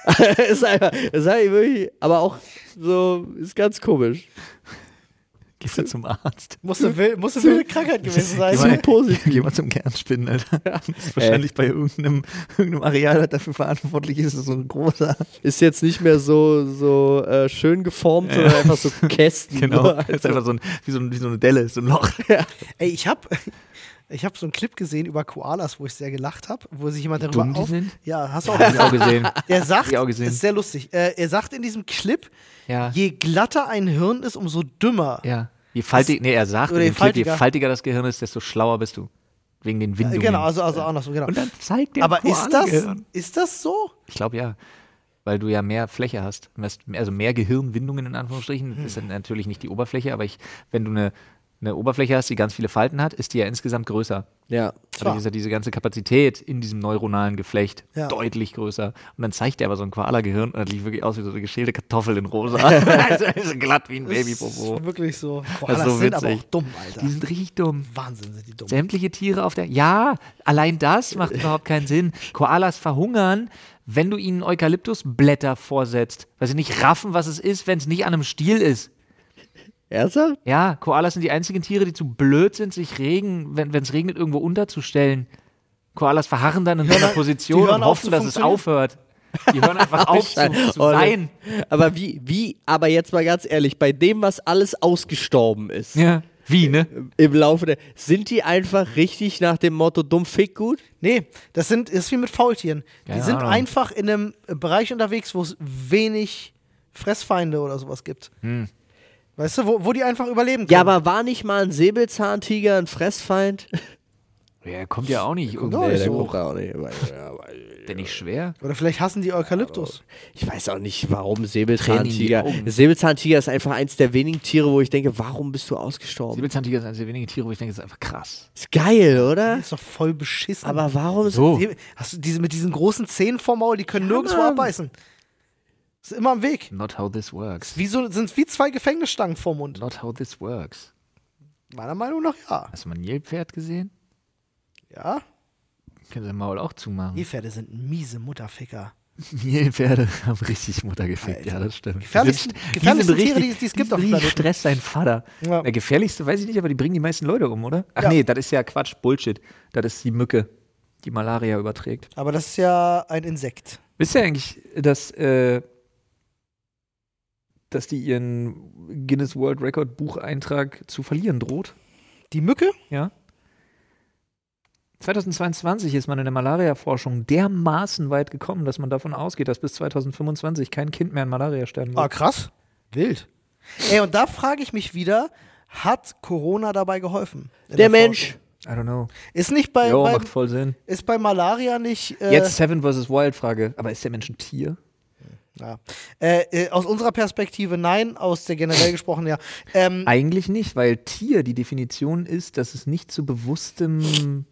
ist einfach, sag ich wirklich, aber auch so, ist ganz komisch. Gehst du zum Arzt? Muss eine, wild, muss eine wilde Krankheit gewesen sein. Geh mal, positiv. geh mal zum Kernspinnen, Alter. Das ist wahrscheinlich bei irgendeinem, irgendeinem Areal, das dafür verantwortlich ist, so ein großer. Ist jetzt nicht mehr so, so äh, schön geformt, sondern einfach so Kästen. Genau. nur. Das ist einfach so, ein, wie, so ein, wie so eine Delle, so ein Loch. Ey, ich habe ich hab so einen Clip gesehen über Koalas, wo ich sehr gelacht habe, wo sich jemand darüber dumm die auf. sind? Ja, hast du auch ich auch gesehen. Er sagt, auch gesehen. ist sehr lustig. Äh, er sagt in diesem Clip, Ja. je glatter ein Hirn ist, umso dümmer. Ja. Je faltig, nee, er sagt, je dem Clip, je faltiger. faltiger das Gehirn ist, desto schlauer bist du. Wegen den Äh, Windungen. Genau, also, also andersrum, genau. Und dann zeigt der Aber ist das, ist das so? Ich glaube ja. Weil du ja mehr Fläche hast. Also mehr Gehirnwindungen in Anführungsstrichen. Das ist natürlich nicht die Oberfläche, aber ich, wenn du eine eine Oberfläche hast, die ganz viele Falten hat, ist die ja insgesamt größer. Ja. Dadurch ist ja diese ganze Kapazität in diesem neuronalen Geflecht Ja. deutlich größer. Und dann zeigt er aber so ein Koala-Gehirn und das liegt wirklich aus wie so eine geschälte Kartoffel in rosa. also so glatt wie ein Babypopo. Wirklich so. Das Koalas ist so sind aber auch dumm, Alter. Die sind richtig dumm. Wahnsinn sind die dumm. Sämtliche Tiere auf der. Ja, allein das macht überhaupt keinen Sinn. Koalas verhungern, wenn du ihnen Eukalyptusblätter vorsetzt. Weil sie nicht raffen, was es ist, wenn es nicht an einem Stiel ist. Ernsthaft? Ja, Koalas sind die einzigen Tiere, die zu blöd sind, sich Regen, wenn es regnet, irgendwo unterzustellen. Koalas verharren dann in so einer die Position und hoffen, dass es aufhört. Die hören einfach auf zu, zu sein. Aber wie, wie, aber jetzt mal ganz ehrlich, bei dem, was alles ausgestorben ist, Ja. Wie, ne? im Laufe der, sind die einfach richtig nach dem Motto dumm fick gut? Nee, das sind, ist wie mit Faultieren. Die Keine sind Ahnung. einfach in einem Bereich unterwegs, wo es wenig Fressfeinde oder sowas gibt. Hm. Weißt du, wo, wo die einfach überleben können. Ja, aber war nicht mal ein Säbelzahntiger ein Fressfeind? Ja, kommt ja auch nicht irgendwie. Der auch nicht. Ja, der nicht schwer. Oder vielleicht hassen die Eukalyptus. Ich weiß auch nicht, warum Säbelzahntiger. Säbelzahntiger ist einfach eins der wenigen Tiere, wo ich denke, warum bist du ausgestorben? Säbelzahntiger ist eines der wenigen Tiere, wo ich denke, das ist einfach krass. Ist geil, oder? Das ist doch voll beschissen. Aber warum So. Hast du diese mit diesen großen Zähnen vorm Maul, die können nirgendwo Mann. abbeißen. Ist immer am Weg. Not how this works. Wie so, sind wie zwei Gefängnisstangen vorm Mund. Not how this works. Meiner Meinung nach ja. Hast du mal ein Nilpferd gesehen? Ja? Können sie Maul auch zumachen. Nilpferde sind miese Mutterficker. Nilpferde haben richtig Mutter gefickt, ja, das stimmt. Gefährlichsten- Die sind- gefährlichsten die sind Tiere, richtig- die- es gibt auf dem richtig Planeten. Stress sein Vater. Ja. Der gefährlichste, weiß ich nicht, aber die bringen die meisten Leute um, oder? Ach Ja. nee, das ist ja Quatsch, Bullshit. Das ist die Mücke, die Malaria überträgt. Aber das ist ja ein Insekt. Wisst ihr eigentlich, dass, äh, dass die ihren Guinness World Record Bucheintrag zu verlieren droht? Die Mücke? Ja. 2022 ist man in der Malaria-Forschung dermaßen weit gekommen, dass man davon ausgeht, dass bis 2025 kein Kind mehr an Malaria sterben Ah, wird. krass. Wild. Ey, und da frage ich mich wieder, hat Corona dabei geholfen? Der Forschung? Mensch. I don't know. Ist nicht bei, Jo, bei, macht voll Sinn. ist bei Malaria nicht. Äh, Jetzt Seven vs. Wild Frage. Aber ist der Mensch ein Tier? Ja. Äh, äh, aus unserer Perspektive nein, aus der generell gesprochen ja. Ähm, Eigentlich nicht, weil Tier die Definition ist, dass es nicht zu bewusstem.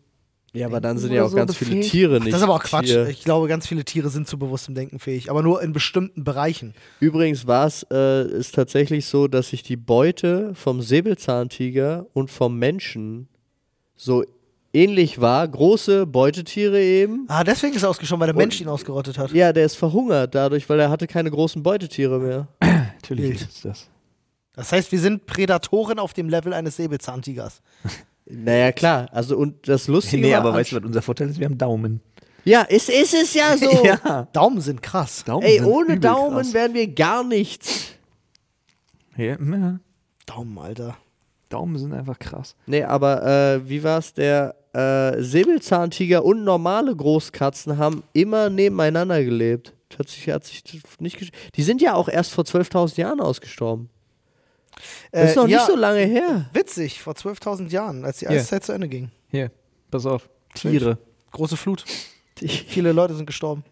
Ja, aber dann sind ja auch so ganz viele befähigt. Tiere nicht. das ist aber auch Quatsch. Tier. Ich glaube, ganz viele Tiere sind zu bewusstem Denken fähig, aber nur in bestimmten Bereichen. Übrigens war es äh, ist tatsächlich so, dass sich die Beute vom Säbelzahntiger und vom Menschen so ähnlich war. Große Beutetiere eben. Ah, deswegen ist er ausgeschoben, weil der Mensch ihn ausgerottet hat. Ja, der ist verhungert dadurch, weil er hatte keine großen Beutetiere mehr. Natürlich Wild. ist das. Das heißt, wir sind Prädatoren auf dem Level eines Säbelzahntigers. Naja, klar. Also, und das Lustige Nee, war, aber weißt du, was unser Vorteil ist? Wir haben Daumen. Ja, ist, ist es ja so. Ja. Daumen sind krass. Daumen Ey, sind ohne Daumen krass. wären wir gar nichts. Ja, ja. Daumen, Alter. Daumen sind einfach krass. Nee, aber äh, wie war's? Der äh, Säbelzahntiger und normale Großkatzen haben immer nebeneinander gelebt. Hat sich, hat sich nicht Die sind ja auch erst vor 12.000 Jahren ausgestorben. Das ist noch Äh, ja, nicht so lange her. Witzig, vor 12.000 Jahren, als die. Eiszeit zu Ende ging. Hier, pass auf. Tiere. Große Flut. Viele Leute sind gestorben.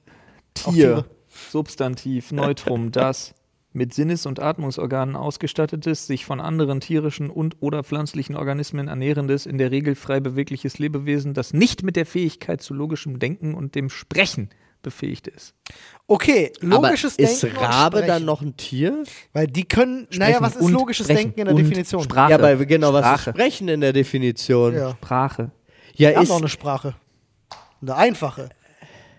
Tier. Tiere. Substantiv, Neutrum, das mit Sinnes- und Atmungsorganen ausgestattetes, sich von anderen tierischen und oder pflanzlichen Organismen ernährendes, in der Regel frei bewegliches Lebewesen, das nicht mit der Fähigkeit zu logischem Denken und dem Sprechen befähigt ist. Okay, logisches aber ist Denken. Rabe und Sprechen. dann noch ein Tier? Weil die können, naja, was ist und logisches Sprechen Denken in der und Definition? Sprache. Ja, aber genau, was ist Sprache. Sprechen in der Definition? Ja. Sprache. Ja, haben ist, noch eine Sprache. Eine einfache.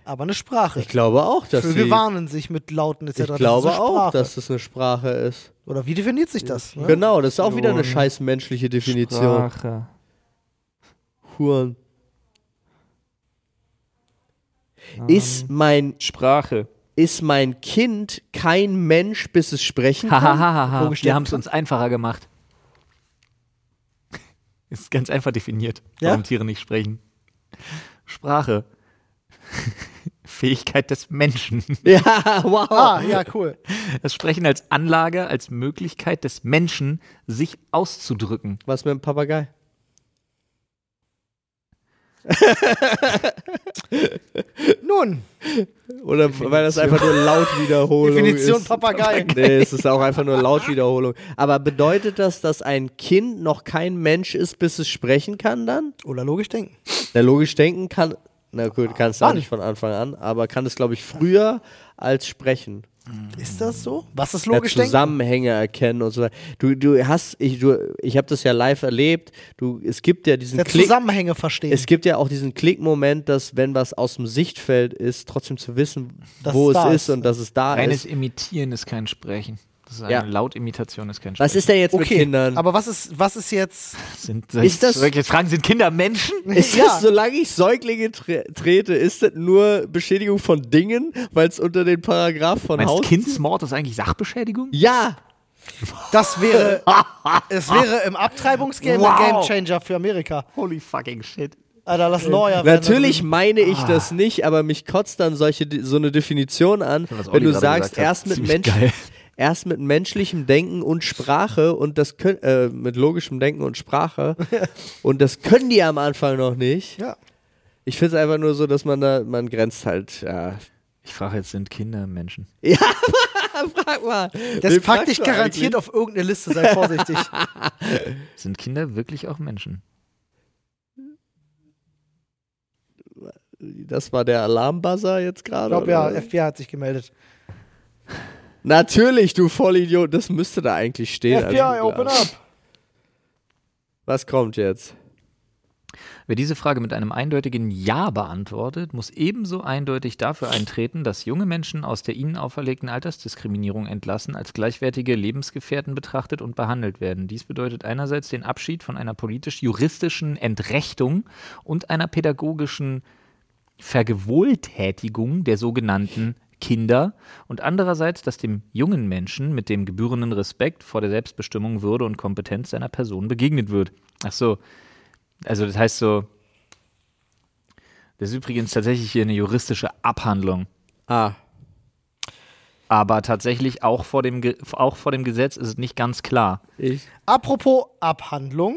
Aber eine Sprache. ich glaube auch, dass Vögel sie, warnen sich mit Lauten etc. ich Das glaube eine auch, Sprache. dass das eine Sprache ist. Oder wie definiert sich das? Ne? Genau, das ist auch wieder eine scheiß menschliche Definition. Sprache. Huren. Ist mein, Sprache. ist mein Kind kein Mensch, bis es sprechen kann? Hahaha. Wir haben es uns einfacher gemacht. Ist ganz einfach definiert, Ja? warum Tiere nicht sprechen. Sprache. Fähigkeit des Menschen. ja, wow. Ah, ja, cool. Das Sprechen als Anlage, als Möglichkeit des Menschen, sich auszudrücken. Was mit dem Papagei? Nun, Oder weil das einfach nur Lautwiederholung Definition ist. Papagei. Nee, es ist auch einfach nur Lautwiederholung. Aber bedeutet das, dass ein Kind noch kein Mensch ist, bis es sprechen kann dann? oder logisch denken. Na, logisch denken kann, na gut, kann es auch Wann? nicht von Anfang an, aber kann es, glaube ich, früher als sprechen. Ist das so? Was ist Ja, logisch denken? Zusammenhänge erkennen und so weiter. Du, du hast, ich, du, ich habe das ja live erlebt. Du, es gibt ja diesen Der Klick. Zusammenhänge verstehen. Es gibt ja auch diesen Klickmoment, dass wenn was aus dem Sichtfeld ist, trotzdem zu wissen, Dass wo es ist ist. und dass es da Reines ist. Imitieren ist kein Sprechen. Das ist eine Ja. Lautimitation ist kein Sprechen. Was ist denn jetzt mit okay, Kindern? aber was ist, was ist jetzt? Sind, Ist das- Solche Fragen sind Kinder Menschen? ist Ja. das, solange ich Säuglinge tre trete, ist das nur Beschädigung von Dingen, weil es unter den Paragraph von Meinst Haus... Kindsmord ist eigentlich Sachbeschädigung? Ja! Das wäre, es wäre im Abtreibungsgame Wow. ein Gamechanger für Amerika. Holy fucking shit. Alter, lass Lawyer werden. Natürlich meine ich das nicht, aber mich kotzt dann solche, so eine Definition an, wenn du sagst, erst mit, ziemlich Mensch, geil. Erst mit menschlichem Denken und Sprache und das können, äh, mit logischem Denken und Sprache und das können die am Anfang noch nicht. Ja. Ich finde es einfach nur so, dass man da, man grenzt halt, ja. Ich frage jetzt, sind Kinder Menschen? Frag mal. Das Wen packt dich garantiert eigentlich? auf irgendeine Liste, sei vorsichtig. Sind Kinder wirklich auch Menschen? Das war der Alarmbuzzer jetzt Ich gerade. glaube ja? FBI hat sich gemeldet. Natürlich, du Vollidiot, das müsste da eigentlich stehen. FBI, Also, open up. Was kommt jetzt? Wer diese Frage mit einem eindeutigen Ja beantwortet, muss ebenso eindeutig dafür eintreten, dass junge Menschen aus der ihnen auferlegten Altersdiskriminierung entlassen, als gleichwertige Lebensgefährten betrachtet und behandelt werden. Dies bedeutet einerseits den Abschied von einer politisch-juristischen Entrechtung und einer pädagogischen Vergewohltätigung der sogenannten Kinder und andererseits, dass dem jungen Menschen mit dem gebührenden Respekt vor der Selbstbestimmung, Würde und Kompetenz seiner Person begegnet wird. Ach so, also das heißt so, das ist übrigens tatsächlich hier eine juristische Abhandlung, Ah, aber tatsächlich auch vor dem, Ge auch vor dem Gesetz ist es nicht ganz klar. ich. Apropos Abhandlung,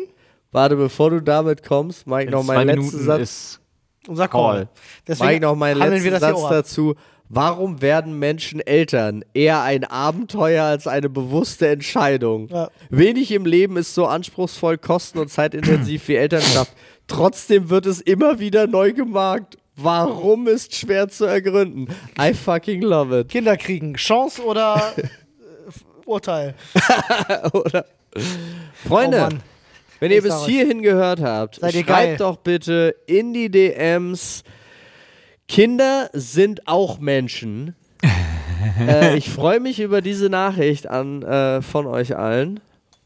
Warte, bevor du damit kommst, mach ich In noch meinen letzten Minuten Satz. ist unser Call. Call. Mach Deswegen ich noch wir letzten Satz dazu. Warum werden Menschen Eltern? Eher ein Abenteuer als eine bewusste Entscheidung. Ja. Wenig im Leben ist so anspruchsvoll, kosten- und zeitintensiv wie Elternschaft. Trotzdem wird es immer wieder neu gemacht. Warum ist schwer zu ergründen? I fucking love it. Kinder kriegen Chance oder äh, Urteil. Oder? Oh Freunde, Mann. wenn ihr bis hierhin gehört habt, Seid schreibt doch bitte in die DMs. Kinder sind auch Menschen. äh, ich freue mich über diese Nachricht an, äh, von euch allen.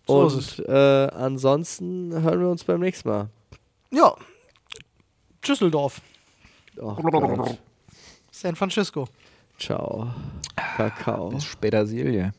So Und äh, ansonsten hören wir uns beim nächsten Mal. Ja. Düsseldorf. Oh. San Francisco. Ciao. Kakao. Bis später, Silje.